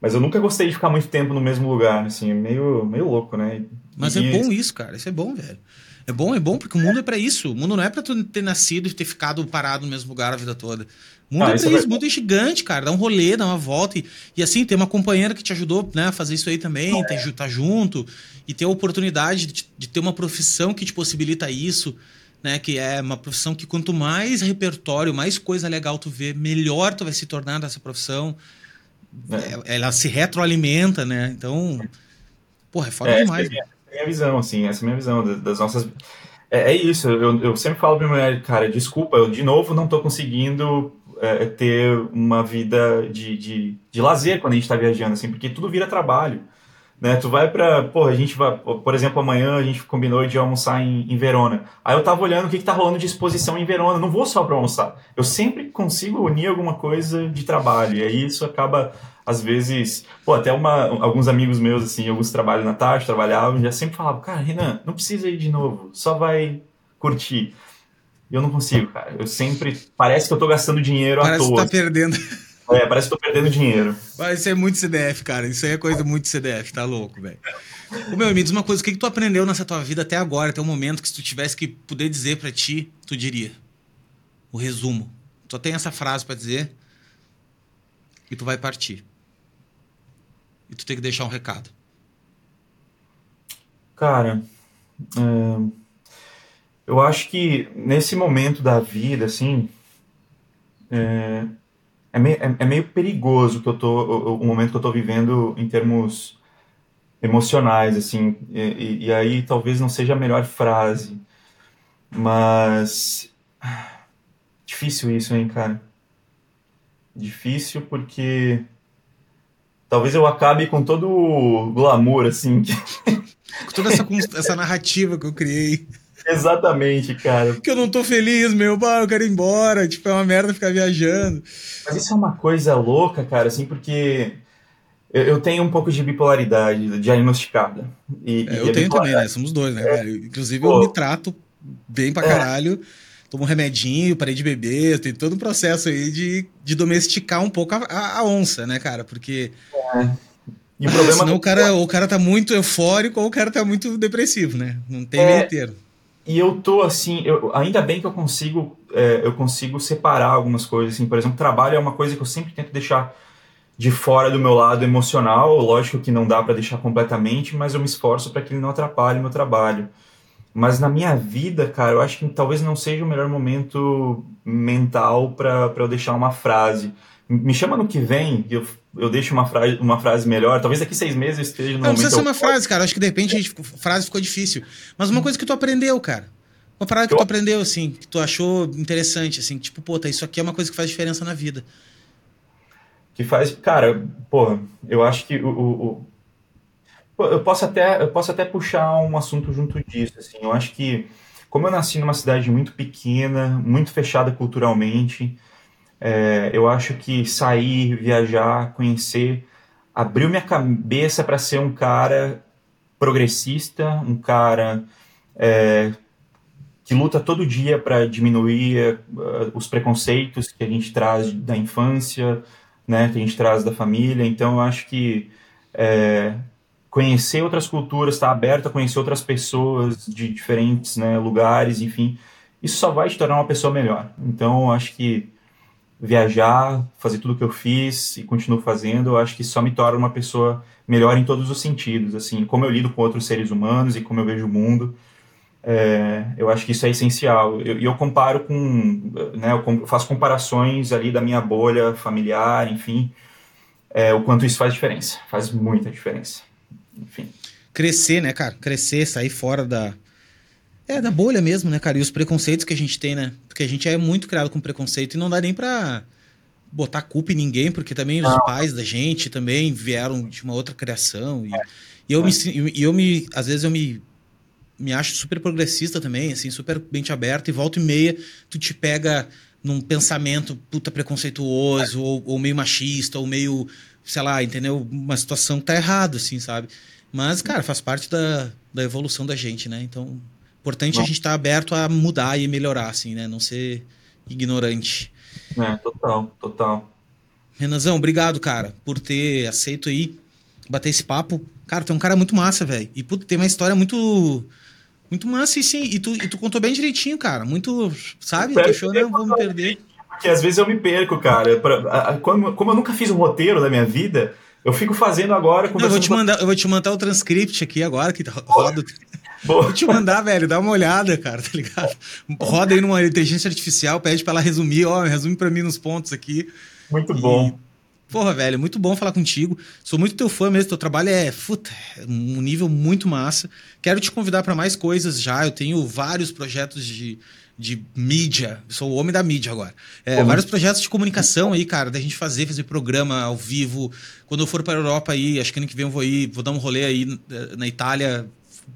Mas eu nunca gostei de ficar muito tempo no mesmo lugar, assim, é meio, meio louco, né? Mas E- é bom isso, cara. Isso é bom, velho. É bom, é bom, porque o mundo é pra isso. O mundo não é pra tu ter nascido e ter ficado parado no mesmo lugar a vida toda. O mundo Ah, é pra é isso, o verdade. mundo é gigante, cara. Dá um rolê, dá uma volta. E, e assim, ter uma companheira que te ajudou né, a fazer isso aí também, tá junto, e ter a oportunidade de, de ter uma profissão que te possibilita isso, né? Que é uma profissão que quanto mais repertório, mais coisa legal tu vê, melhor tu vai se tornar dessa profissão. É, Ela se retroalimenta, né? Então, porra, é foda É, demais. é a minha, é visão, assim, essa é a minha visão da- das nossas. É, é isso, eu, eu sempre falo pra minha mulher, cara, desculpa, eu de novo não tô conseguindo é, ter uma vida de, de, de lazer quando a gente tá viajando, assim, porque tudo vira trabalho. né? Tu vai pra. Pô, a gente vai. Por exemplo, amanhã a gente combinou de almoçar em, em Verona. Aí eu tava olhando o que, que tá rolando de exposição em Verona. Não vou só pra almoçar. Eu sempre consigo unir alguma coisa de trabalho. E aí isso acaba, às vezes. Pô, até uma, alguns amigos meus, assim, alguns trabalham na tarde, trabalhavam, já sempre falavam, cara, Renan, não precisa ir de novo, só vai curtir. E eu não consigo, cara. Eu sempre. Parece que eu tô gastando dinheiro Parece à toa. Parece que tá perdendo. É, parece que tô perdendo dinheiro. Mas isso é muito CDF, cara. Isso aí é coisa muito CDF, tá louco, velho. Ô, meu, me diz uma coisa, o que, que tu aprendeu nessa tua vida até agora, até o momento que se tu tivesse que poder dizer para ti, tu diria? O resumo. Só tem essa frase para dizer e tu vai partir. E tu tem que deixar um recado. Cara, é... eu acho que nesse momento da vida, assim, é é meio, é, é meio perigoso que eu tô, o, o, momento que eu tô vivendo em termos emocionais, assim, e, e, aí talvez não seja a melhor frase, mas difícil isso, hein, cara? Difícil porque talvez eu acabe com todo o glamour, assim. com toda essa, essa narrativa que eu criei. Exatamente, cara. Que eu não tô feliz, meu, bah, eu quero ir embora, tipo, é uma merda ficar viajando. Mas isso é uma coisa louca, cara, assim, porque eu, eu tenho um pouco de bipolaridade diagnosticada. E, é, e eu tenho também, né? Somos dois, né, é, Inclusive, Pô, eu me trato bem pra é. Tomo um remedinho, parei de beber, tem todo um processo aí de, de domesticar um pouco a, a, a onça, né, cara? Porque. É. E o problema Senão do... o cara, o cara tá muito eufórico ou o cara tá muito depressivo, né? Não tem é, meio termo. E eu tô assim, eu, ainda bem que eu consigo, é, eu consigo separar algumas coisas. Assim, por exemplo, trabalho é uma coisa que eu sempre tento deixar de fora do meu lado emocional. Lógico que não dá para deixar completamente, mas eu me esforço para que ele não atrapalhe meu trabalho. Mas na minha vida, cara, eu acho que talvez não seja o melhor momento mental para eu deixar uma frase. Me chama no que vem, eu, eu deixo uma frase, uma frase melhor. Talvez daqui seis meses eu esteja no não, Não precisa ser uma frase, cara. Acho que de repente a frase ficou difícil. Mas uma coisa que tu aprendeu, cara. Uma parada que tu aprendeu, assim, que tu achou interessante, assim, tipo, pô, tá, isso aqui é uma coisa que faz diferença na vida. Que faz. Cara, porra, eu acho que o, o eu posso até eu posso até puxar um assunto junto disso, assim. Eu acho que como eu nasci numa cidade muito pequena, muito fechada culturalmente, é, eu acho que sair, viajar, conhecer, abriu minha cabeça para ser um cara progressista, um cara é, que luta todo dia para diminuir uh, os preconceitos que a gente traz da infância, né, que a gente traz da família. Então, eu acho que é, conhecer outras culturas, estar tá aberto a conhecer outras pessoas de diferentes né, lugares, enfim, isso só vai te tornar uma pessoa melhor. Então, acho que viajar, fazer tudo que eu fiz e continuo fazendo, eu acho que só me torna uma pessoa melhor em todos os sentidos, assim, como eu lido com outros seres humanos e como eu vejo o mundo. É, eu acho que isso é essencial. E eu, eu, comparo com, né, eu faço comparações ali da minha bolha familiar, enfim, é, o quanto isso faz diferença. Faz muita diferença. Enfim. Crescer, né, cara? Crescer, sair fora da, é, da bolha mesmo, né, cara? E os preconceitos que a gente tem, né? Porque a gente é muito criado com preconceito e não dá nem pra botar culpa em ninguém, porque também os pais da gente também vieram de uma outra criação. E, é. e eu, é. me, e eu me. Às vezes eu me, me acho super progressista também, assim, super mente aberta, e volta e meia tu te pega num pensamento puta preconceituoso, é. ou, ou meio machista, ou meio, sei lá, entendeu? Uma situação que tá errado, assim, sabe? Mas, cara, faz parte da, da evolução da gente, né? Então, Importante Não. a gente estar tá aberto a mudar e melhorar, assim, né? Não ser ignorante. É, total, total. Renanzão, obrigado, cara, por ter aceito aí, bater esse papo. Cara, tu é um cara muito massa, velho. E puto, tem uma história muito. Muito massa, e sim. E tu, e tu contou bem direitinho, cara. Muito. Sabe? Tu achou, não, vou me perder. Porque às vezes eu me perco, cara. Como, como eu nunca fiz um roteiro da minha vida, eu fico fazendo agora. Não, eu, vou te mandar, eu vou te mandar o transcript aqui agora, que roda. Vou te mandar, velho, dá uma olhada, cara, tá ligado? Roda aí numa inteligência artificial, pede pra ela resumir, ó, resume pra mim nos pontos aqui. Muito bom. Porra, velho, muito bom falar contigo. Sou muito teu fã mesmo, teu trabalho é, puta, um nível muito massa. Quero te convidar para mais coisas já. Eu tenho vários projetos de, de mídia. Sou o homem da mídia agora. É, vários projetos de comunicação aí, cara, da gente fazer, fazer programa ao vivo. Quando eu for para a Europa aí, acho que ano que vem eu vou ir, vou dar um rolê aí eh, na Itália,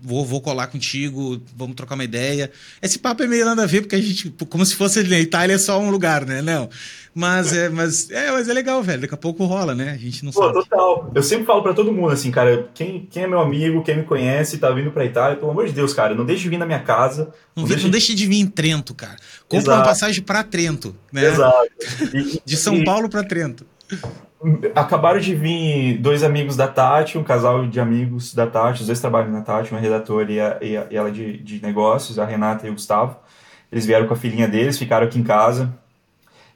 vou, vou colar contigo, vamos trocar uma ideia. Esse papo é meio nada a ver, porque a gente, como se fosse na Itália é só um lugar, né? Não. Mas é, mas é, mas é legal, velho. Daqui a pouco rola, né? A gente não Pô, sabe. total. Eu sempre falo pra todo mundo assim, cara, quem, quem é meu amigo, quem me conhece, tá vindo pra Itália, pelo amor de Deus, cara, não deixe de vir na minha casa. Não, não, deixe... não deixe de vir em Trento, cara. Compra Exato. uma passagem pra Trento, né? Exato. E, de São e... Paulo pra Trento. Acabaram de vir dois amigos da Tati, um casal de amigos da Tati, os dois trabalham na Tati, uma redatora e, a, e, a, e ela de, de negócios, a Renata e o Gustavo. Eles vieram com a filhinha deles, ficaram aqui em casa,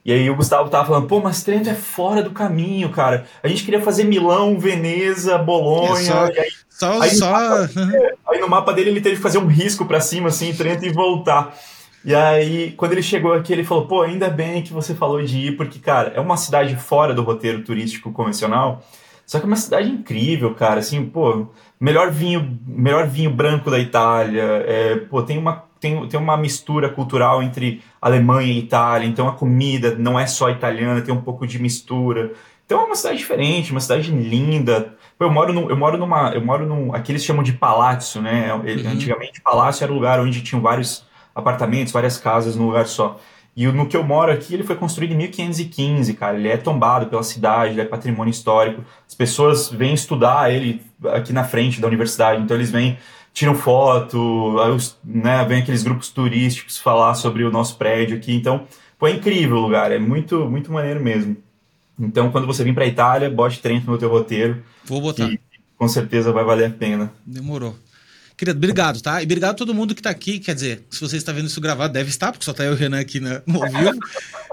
e aí o Gustavo tava falando, pô, mas Trento é fora do caminho, cara. A gente queria fazer Milão, Veneza, Bolonha. É só, aí, só, aí, só... No mapa, aí, no mapa, dele ele teve que fazer um risco para cima, assim, Trento e voltar. E aí, quando ele chegou aqui, ele falou, pô, ainda bem que você falou de ir, porque, cara, é uma cidade fora do roteiro turístico convencional, só que é uma cidade incrível, cara, assim, pô, melhor vinho, melhor vinho branco da Itália, é, pô, tem uma tem, tem uma mistura cultural entre Alemanha e Itália, então a comida não é só italiana, tem um pouco de mistura. Então é uma cidade diferente, uma cidade linda. Eu moro, no, eu moro numa. Eu moro num. Aqui eles chamam de palácio, né? Uhum. Antigamente, palácio era o lugar onde tinham vários apartamentos, várias casas num lugar só. E no que eu moro aqui, ele foi construído em 1515, cara. Ele é tombado pela cidade, ele é patrimônio histórico. As pessoas vêm estudar ele aqui na frente da universidade, então eles vêm tiram foto, né, vem aqueles grupos turísticos falar sobre o nosso prédio aqui. Então, pô, é incrível o lugar, é muito, muito maneiro mesmo. Então, quando você vir para Itália, bote Trento no teu roteiro. Vou botar. Que, com certeza vai valer a pena. Demorou. Querido, obrigado, tá? E obrigado a todo mundo que está aqui. Quer dizer, se você está vendo isso gravado, deve estar, porque só tá eu e o Renan aqui na, no vivo.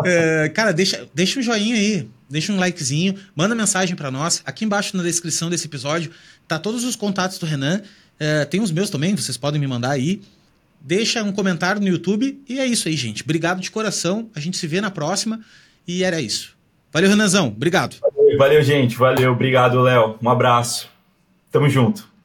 é, cara, deixa, deixa um joinha aí, deixa um likezinho, manda mensagem para nós. Aqui embaixo na descrição desse episódio tá todos os contatos do Renan. É, tem os meus também, vocês podem me mandar aí. Deixa um comentário no YouTube. E é isso aí, gente. Obrigado de coração. A gente se vê na próxima. E era isso. Valeu, Renanzão. Obrigado. Valeu gente. Valeu. Obrigado, Léo. Um abraço. Tamo junto.